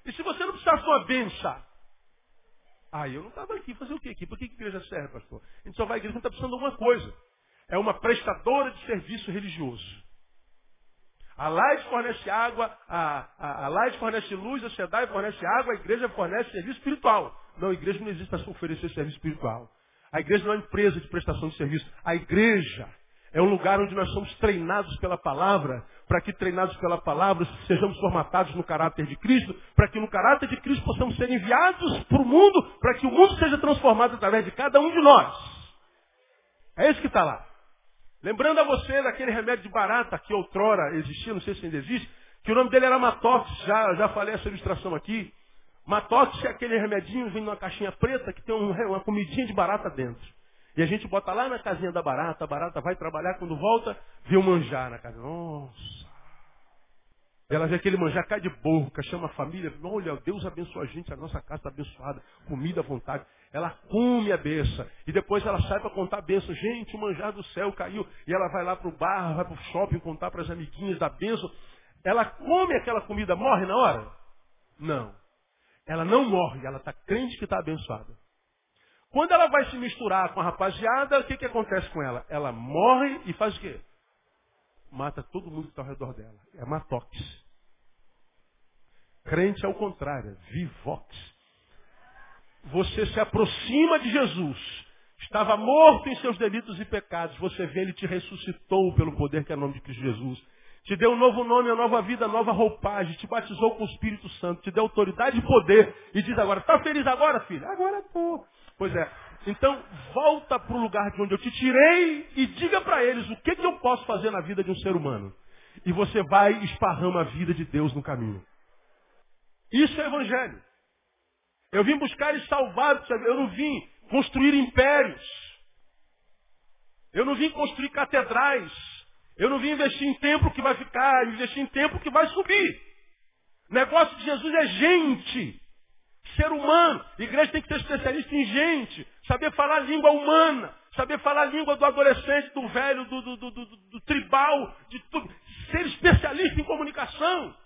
E se você não precisasse de uma benção? Ah, eu não estava aqui. Fazer o quê aqui? Por que, que igreja serve, pastor? A gente só vai à igreja quando está precisando de alguma coisa. É uma prestadora de serviço religioso. A Light fornece água, a, a, a Light fornece luz, a SEDAI fornece água, a igreja fornece serviço espiritual. Não, a igreja não existe para oferecer serviço espiritual. A igreja não é uma empresa de prestação de serviço. A igreja é um lugar onde nós somos treinados pela palavra, para que treinados pela palavra sejamos formatados no caráter de Cristo, para que no caráter de Cristo possamos ser enviados para o mundo, para que o mundo seja transformado através de cada um de nós. É isso que está lá. Lembrando a você daquele remédio de barata que outrora existia, não sei se ainda existe, que o nome dele era Matox, já, já falei essa ilustração aqui. Matox é aquele remedinho, vem numa caixinha preta que tem um, uma comidinha de barata dentro. E a gente bota lá na casinha da barata, a barata vai trabalhar, quando volta, vê o manjar na casa. Nossa! Ela vê aquele manjar, cai de boca, chama a família, olha, Deus abençoa a gente, a nossa casa está abençoada, comida à vontade. Ela come a benção. E depois ela sai para contar a benção. Gente, o manjar do céu caiu. E ela vai lá para o bar, vai para o shopping contar para as amiguinhas da benção. Ela come aquela comida, morre na hora? Não. Ela não morre, ela está crente que está abençoada. Quando ela vai se misturar com a rapaziada, o que, que acontece com ela? Ela morre e faz o quê? Mata todo mundo que está ao redor dela. É matox. Crente é o contrário, é vivox. Você se aproxima de Jesus. Estava morto em seus delitos e pecados. Você vê, ele te ressuscitou pelo poder que é o nome de Cristo Jesus. Te deu um novo nome, uma nova vida, nova roupagem. Te batizou com o Espírito Santo. Te deu autoridade e poder. E diz agora, está feliz agora, filho? Agora estou. Pois é. Então, volta para o lugar de onde eu te tirei e diga para eles o que, que eu posso fazer na vida de um ser humano. E você vai e esparrama a vida de Deus no caminho. Isso é evangelho. Eu vim buscar e salvar, eu não vim construir impérios. Eu não vim construir catedrais. Eu não vim investir em templo que vai ficar, investir em templo que vai subir. O negócio de Jesus é gente, ser humano. A igreja tem que ser especialista em gente, saber falar língua humana, saber falar língua do adolescente, do velho, do, do, do, do tribal, de tudo. Ser especialista em comunicação.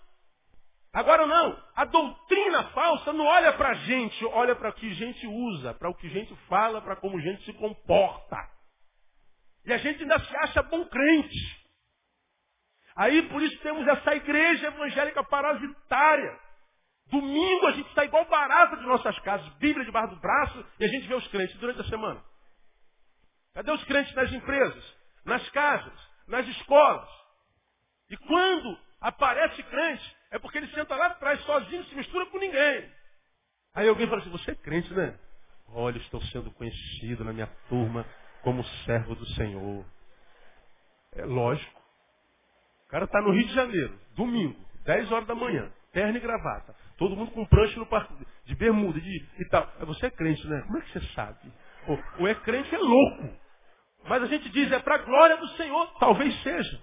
Agora não, a doutrina falsa não olha para a gente, olha para o que a gente usa, para o que a gente fala, para como a gente se comporta. E a gente ainda se acha bom crente. Aí por isso temos essa igreja evangélica parasitária. Domingo a gente está igual barata de nossas casas, Bíblia debaixo do braço, e a gente vê os crentes durante a semana. Cadê os crentes nas empresas, nas casas, nas escolas? E quando aparece crente, é porque ele senta lá atrás sozinho, se mistura com ninguém. Aí alguém fala assim, você é crente, né? Olha, estou sendo conhecido na minha turma como servo do Senhor. É lógico. O cara está no Rio de Janeiro, domingo, 10 horas da manhã, terno e gravata. Todo mundo com prancha no parque, de bermuda de, e tal. Você é crente, né? Como é que você sabe? O, o é crente é louco. Mas a gente diz, é para a glória do Senhor. Talvez seja.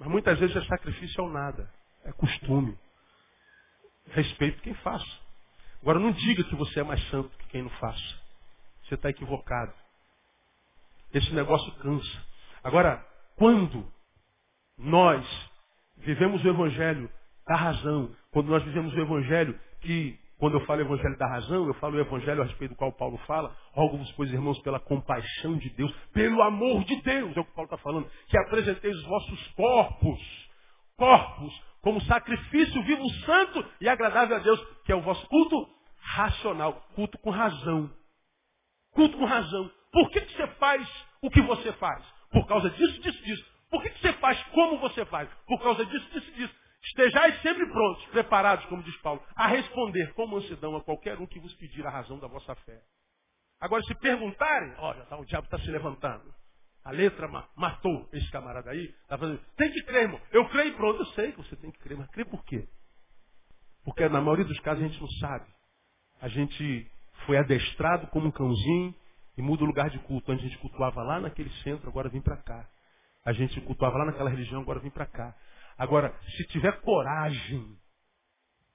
Mas muitas vezes é sacrifício ao nada. É costume. Respeito quem faça. Agora não diga que você é mais santo que quem não faça. Você está equivocado. Esse negócio cansa. Agora, quando nós vivemos o Evangelho da razão, quando nós vivemos o Evangelho que, quando eu falo Evangelho da razão, eu falo o Evangelho a respeito do qual Paulo fala, rogo-vos, pois, irmãos, pela compaixão de Deus, pelo amor de Deus, é o que Paulo está falando, que apresenteis os vossos corpos, corpos, como sacrifício vivo, santo e agradável a Deus, que é o vosso culto racional, culto com razão. Culto com razão. Por que, que você faz o que você faz? Por causa disso, disso, disso. Por que, que você faz como você faz? Por causa disso, disso, disso. Estejais sempre prontos, preparados, como diz Paulo, a responder com mansidão a qualquer um que vos pedir a razão da vossa fé. Agora, se perguntarem, olha, tá, o diabo está se levantando. A letra matou esse camarada aí. Tá fazendo, tem que crer, irmão. Eu creio pronto. Eu sei que você tem que crer, mas crer por quê? Porque na maioria dos casos a gente não sabe. A gente foi adestrado como um cãozinho e muda o lugar de culto. Antes a gente cultuava lá naquele centro, agora vem para cá. A gente cultuava lá naquela religião, agora vem para cá. Agora, se tiver coragem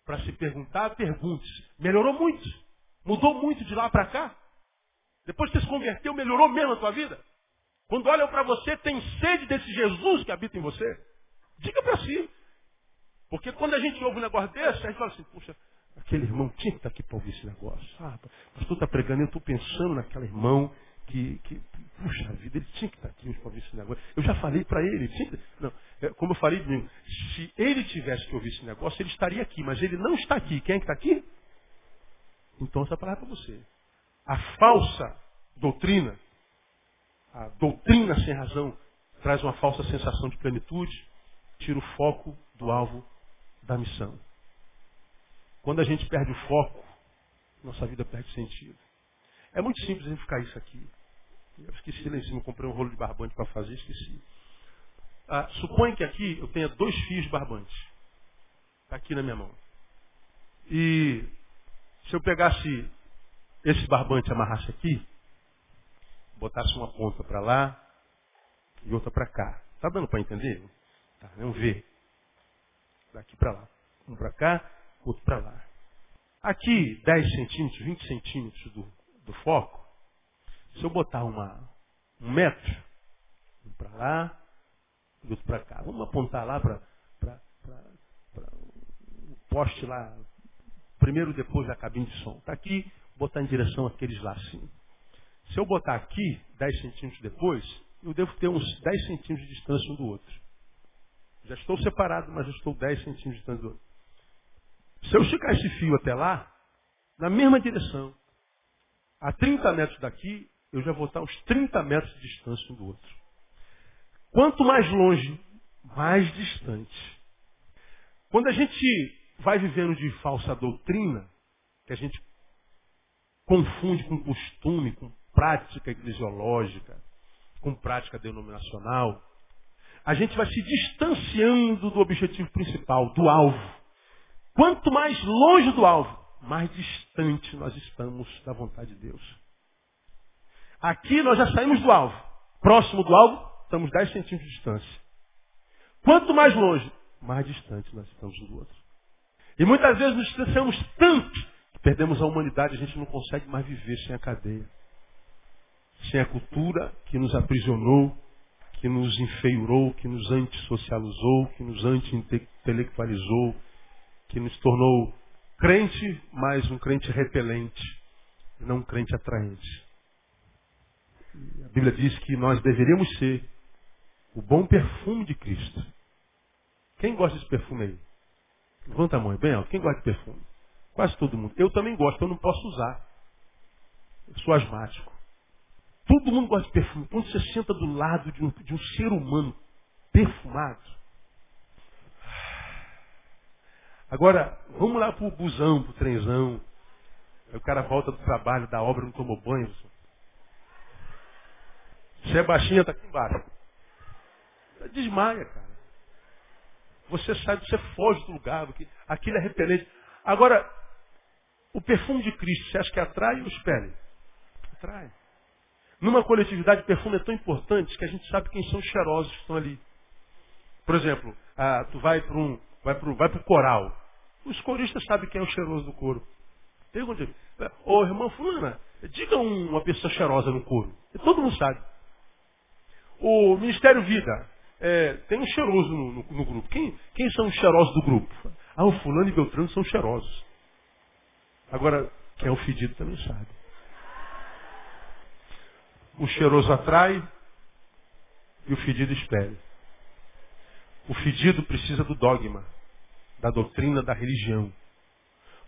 para se perguntar, pergunte. Melhorou muito? Mudou muito de lá para cá? Depois que você se converteu, melhorou mesmo a tua vida? Quando olham para você, tem sede desse Jesus que habita em você? Diga para si. Porque quando a gente ouve um negócio desse, a gente fala assim, puxa, aquele irmão tinha que estar aqui para ouvir esse negócio. Ah, o pastor está pregando, eu estou pensando naquele irmão que, que, puxa vida, ele tinha que estar aqui para ouvir esse negócio. Eu já falei para ele, tinha não, é, como eu falei domingo, se ele tivesse que ouvir esse negócio, ele estaria aqui, mas ele não está aqui. Quem é que está aqui? Então essa palavra é para você. A falsa doutrina a doutrina sem razão traz uma falsa sensação de plenitude, tira o foco do alvo da missão. Quando a gente perde o foco, nossa vida perde sentido. É muito simples ficar isso aqui. Eu esqueci lá em cima, comprei um rolo de barbante para fazer, esqueci. Ah, suponha que aqui eu tenha dois fios de barbante. Está aqui na minha mão. E se eu pegasse esse barbante e amarrasse aqui, botasse uma ponta para lá e outra para cá. Tá dando para entender? Tá, é um. Daqui para lá. Um para cá, outro para lá. Aqui, 10 centímetros, 20 centímetros do, do foco, se eu botar uma, um metro, um para lá e outro para cá. Vamos apontar lá para o poste lá, primeiro depois da cabine de som. Está aqui, botar em direção àqueles lá assim. Se eu botar aqui, 10 centímetros depois, eu devo ter uns 10 centímetros de distância um do outro. Já estou separado, mas estou 10 centímetros de distância do outro. Se eu esticar esse fio até lá, na mesma direção, a 30 metros daqui, eu já vou estar uns 30 metros de distância um do outro. Quanto mais longe, mais distante. Quando a gente vai vivendo de falsa doutrina, que a gente confunde com costume, com prática eclesiológica, com prática denominacional, a gente vai se distanciando do objetivo principal, do alvo. Quanto mais longe do alvo, mais distante nós estamos da vontade de Deus. Aqui nós já saímos do alvo. Próximo do alvo, estamos 10 centímetros de distância. Quanto mais longe, mais distante nós estamos um do outro. E muitas vezes nos distanciamos tanto que perdemos a humanidade, a gente não consegue mais viver sem a cadeia. Sem a cultura que nos aprisionou, que nos enfeurou, que nos antissocializou, que nos anti-intelectualizou, que nos tornou crente, mas um crente repelente, não um crente atraente. A Bíblia diz que nós deveríamos ser o bom perfume de Cristo. Quem gosta desse perfume aí? Levanta a mão, bem alto. Quem gosta de perfume? Quase todo mundo. Eu também gosto, eu não posso usar. Eu sou asmático. Todo mundo gosta de perfume. Quando você senta do lado de um, de um ser humano perfumado. Agora, vamos lá pro busão, pro trenzão. Aí o cara volta do trabalho, da obra, não tomou banho. Você é baixinha, tá aqui embaixo. Desmaia, cara. Você sai, você foge do lugar, porque aquilo é repelente. Agora, o perfume de Cristo, você acha que atrai ou espere? Atrai. Numa coletividade, perfume é tão importante que a gente sabe quem são os cheirosos que estão ali. Por exemplo, ah, tu vai para um, vai para vai o coral. Os coristas sabem quem é o cheiroso do coro. Pergunta, ô irmã fulana, diga uma pessoa cheirosa no coro. Todo mundo sabe. O Ministério Vida, é, tem um cheiroso no, no, no, grupo. Quem, quem são os cheirosos do grupo? Ah, o fulano e Beltrano são cheirosos. Agora, quem é o fedido também sabe. O cheiroso atrai e o fedido espere. O fedido precisa do dogma, da doutrina, da religião.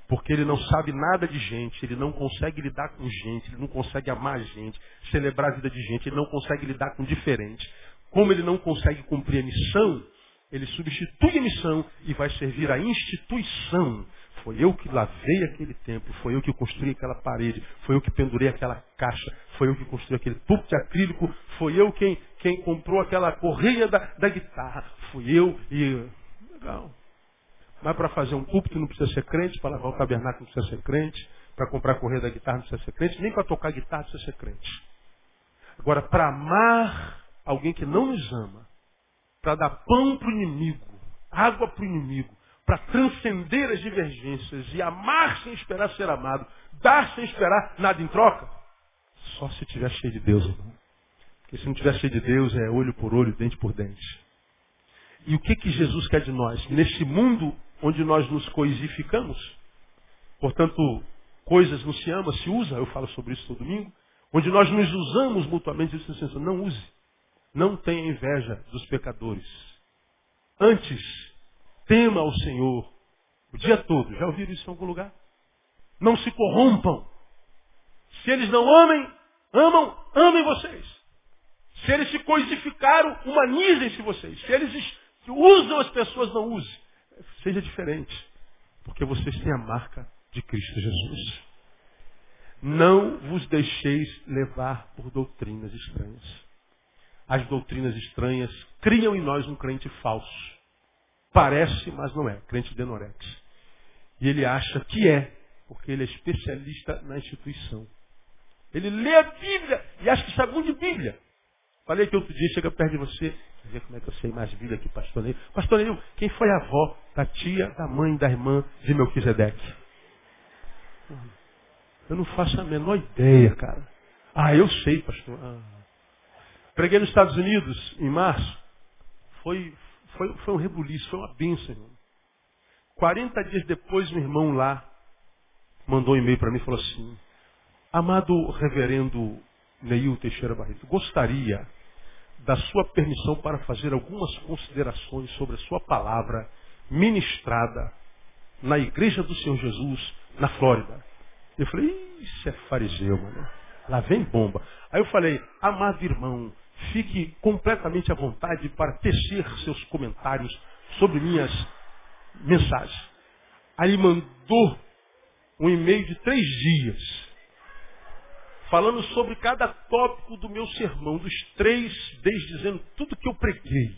Porque ele não sabe nada de gente, ele não consegue lidar com gente, ele não consegue amar gente, celebrar a vida de gente, ele não consegue lidar com diferente. Como ele não consegue cumprir a missão, ele substitui a missão e vai servir a instituição. Foi eu que lavei aquele templo, foi eu que construí aquela parede, foi eu que pendurei aquela caixa, foi eu que construí aquele tubo de acrílico, foi eu quem, quem comprou aquela correia da, da guitarra, fui eu e. Legal. Mas para fazer um púlpito não precisa ser crente, para lavar o tabernáculo não precisa ser crente, para comprar a correia da guitarra não precisa ser crente, nem para tocar guitarra precisa ser crente. Agora, para amar alguém que não nos ama, para dar pão para o inimigo, água para o inimigo, para transcender as divergências e amar sem esperar ser amado, dar sem esperar nada em troca, só se estiver cheio de Deus, irmão. Porque se não estiver cheio de Deus, é olho por olho, dente por dente. E o que, que Jesus quer de nós? Nesse mundo onde nós nos coisificamos, portanto, coisas não se ama, se usa, eu falo sobre isso todo domingo, onde nós nos usamos mutuamente, isso assim, não use. Não tenha inveja dos pecadores. Antes, tema ao Senhor o dia todo. Já ouviram isso em algum lugar? Não se corrompam. Se eles não amem, amam, amem vocês. Se eles se coisificaram, humanizem-se vocês. Se eles usam as pessoas, não use. Seja diferente. Porque vocês têm a marca de Cristo Jesus. Não vos deixeis levar por doutrinas estranhas as doutrinas estranhas, criam em nós um crente falso. Parece, mas não é, crente denorex. E ele acha que é, porque ele é especialista na instituição. Ele lê a Bíblia e acha que sabe muito de Bíblia. Falei que outro dia chega perto de você, Quer ver como é que eu sei mais Bíblia que pastor Neil. Pastor Neil, quem foi a avó da tia, da mãe, da irmã de Melquisedeque? Eu não faço a menor ideia, cara. Ah, eu sei, pastor. Ah. Preguei nos Estados Unidos em março. Foi, foi, foi um rebuliço, foi uma bênção, irmão. 40 dias depois, um irmão lá mandou um e-mail para mim e falou assim: Amado reverendo Neil Teixeira Barreto, gostaria da sua permissão para fazer algumas considerações sobre a sua palavra ministrada na igreja do Senhor Jesus, na Flórida. Eu falei, isso é fariseu, mano. Lá vem bomba. Aí eu falei, amado irmão, fique completamente à vontade para tecer seus comentários sobre minhas mensagens. Aí ele mandou um e-mail de três dias, falando sobre cada tópico do meu sermão, dos três, desde dizendo tudo que eu preguei.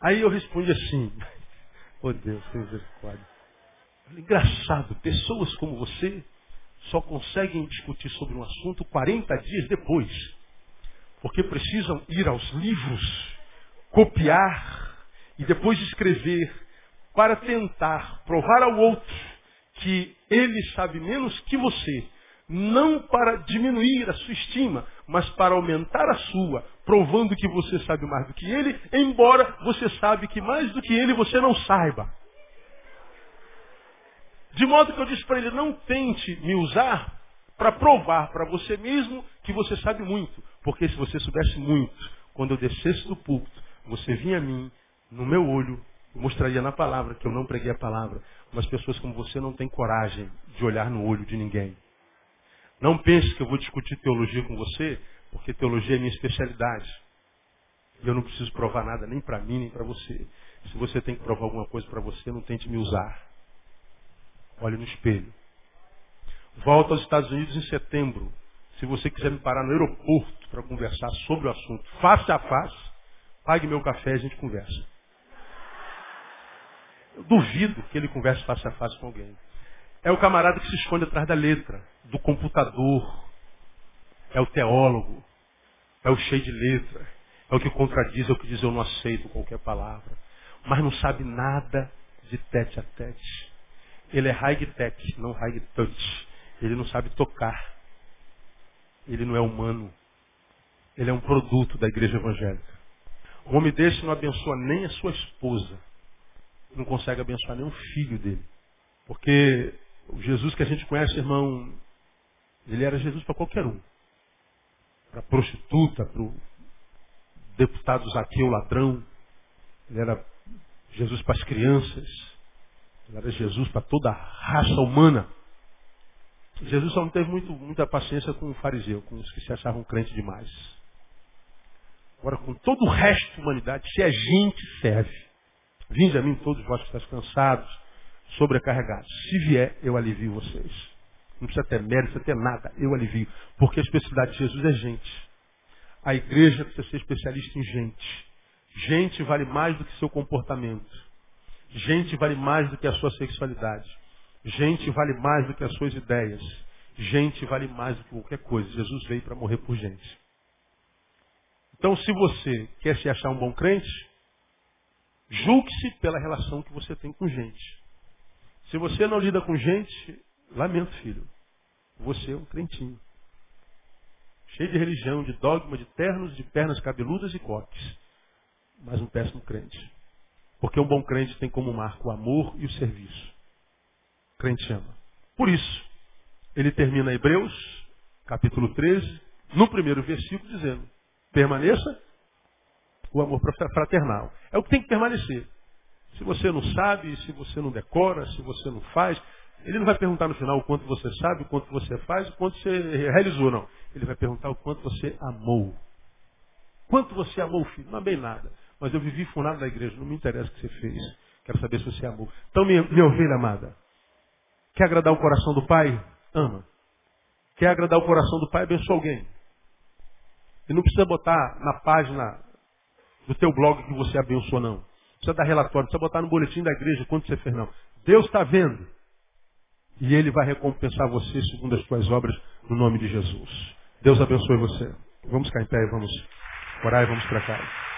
Aí eu respondi assim, (laughs) oh Deus, tem misericórdia. Engraçado, pessoas como você só conseguem discutir sobre um assunto 40 dias depois. Porque precisam ir aos livros, copiar e depois escrever para tentar provar ao outro que ele sabe menos que você, não para diminuir a sua estima, mas para aumentar a sua, provando que você sabe mais do que ele, embora você sabe que mais do que ele você não saiba. De modo que eu disse para ele, não tente me usar para provar para você mesmo que você sabe muito. Porque se você soubesse muito, quando eu descesse do púlpito, você vinha a mim, no meu olho, mostraria na palavra que eu não preguei a palavra. Mas pessoas como você não têm coragem de olhar no olho de ninguém. Não pense que eu vou discutir teologia com você, porque teologia é minha especialidade. E eu não preciso provar nada nem para mim, nem para você. Se você tem que provar alguma coisa para você, não tente me usar. Olhe no espelho. Volto aos Estados Unidos em setembro. Se você quiser me parar no aeroporto para conversar sobre o assunto face a face, pague meu café e a gente conversa. Eu duvido que ele converse face a face com alguém. É o camarada que se esconde atrás da letra, do computador. É o teólogo. É o cheio de letra. É o que contradiz, é o que diz eu não aceito qualquer palavra. Mas não sabe nada de tete a tete. Ele é high-tech, não high-touch. Ele não sabe tocar. Ele não é humano. Ele é um produto da igreja evangélica. Um homem desse não abençoa nem a sua esposa não consegue abençoar nenhum filho dele. Porque o Jesus que a gente conhece, irmão, ele era Jesus para qualquer um. Para prostituta, para o deputado Zaqueu ladrão. Ele era Jesus para as crianças. Ele era Jesus para toda a raça humana. Jesus só não teve muito, muita paciência com o fariseu, com os que se achavam crentes demais. Agora, com todo o resto da humanidade, se a gente serve, Vinde a mim todos vós que estáis cansados, sobrecarregados. Se vier, eu alivio vocês. Não precisa ter mérito, não precisa ter nada. Eu alivio. Porque a especialidade de Jesus é gente. A igreja precisa ser especialista em gente. Gente vale mais do que seu comportamento. Gente vale mais do que a sua sexualidade. Gente vale mais do que as suas ideias. Gente vale mais do que qualquer coisa. Jesus veio para morrer por gente. Então, se você quer se achar um bom crente, Julgue-se pela relação que você tem com gente. Se você não lida com gente, lamento, filho. Você é um crentinho. Cheio de religião, de dogma, de ternos, de pernas cabeludas e coques. Mas um péssimo crente. Porque um bom crente tem como marco o amor e o serviço. Crente ama. Por isso, ele termina Hebreus, capítulo 13, no primeiro versículo, dizendo: permaneça o amor fraternal. É o que tem que permanecer. Se você não sabe, se você não decora, se você não faz, ele não vai perguntar no final o quanto você sabe, o quanto você faz, o quanto você realizou, não. Ele vai perguntar o quanto você amou. Quanto você amou o filho? Não amei nada. Mas eu vivi fundado da igreja, não me interessa o que você fez. Quero saber se você amou. Então, minha, minha ovelha amada, quer agradar o coração do Pai? Ama. Quer agradar o coração do Pai? Abençoa alguém. E não precisa botar na página do teu blog que você abençoou, não. Precisa dar relatório, precisa botar no boletim da igreja quanto você fez, não. Deus está vendo. E Ele vai recompensar você segundo as suas obras, no nome de Jesus. Deus abençoe você. Vamos ficar em pé e vamos orar e vamos para casa.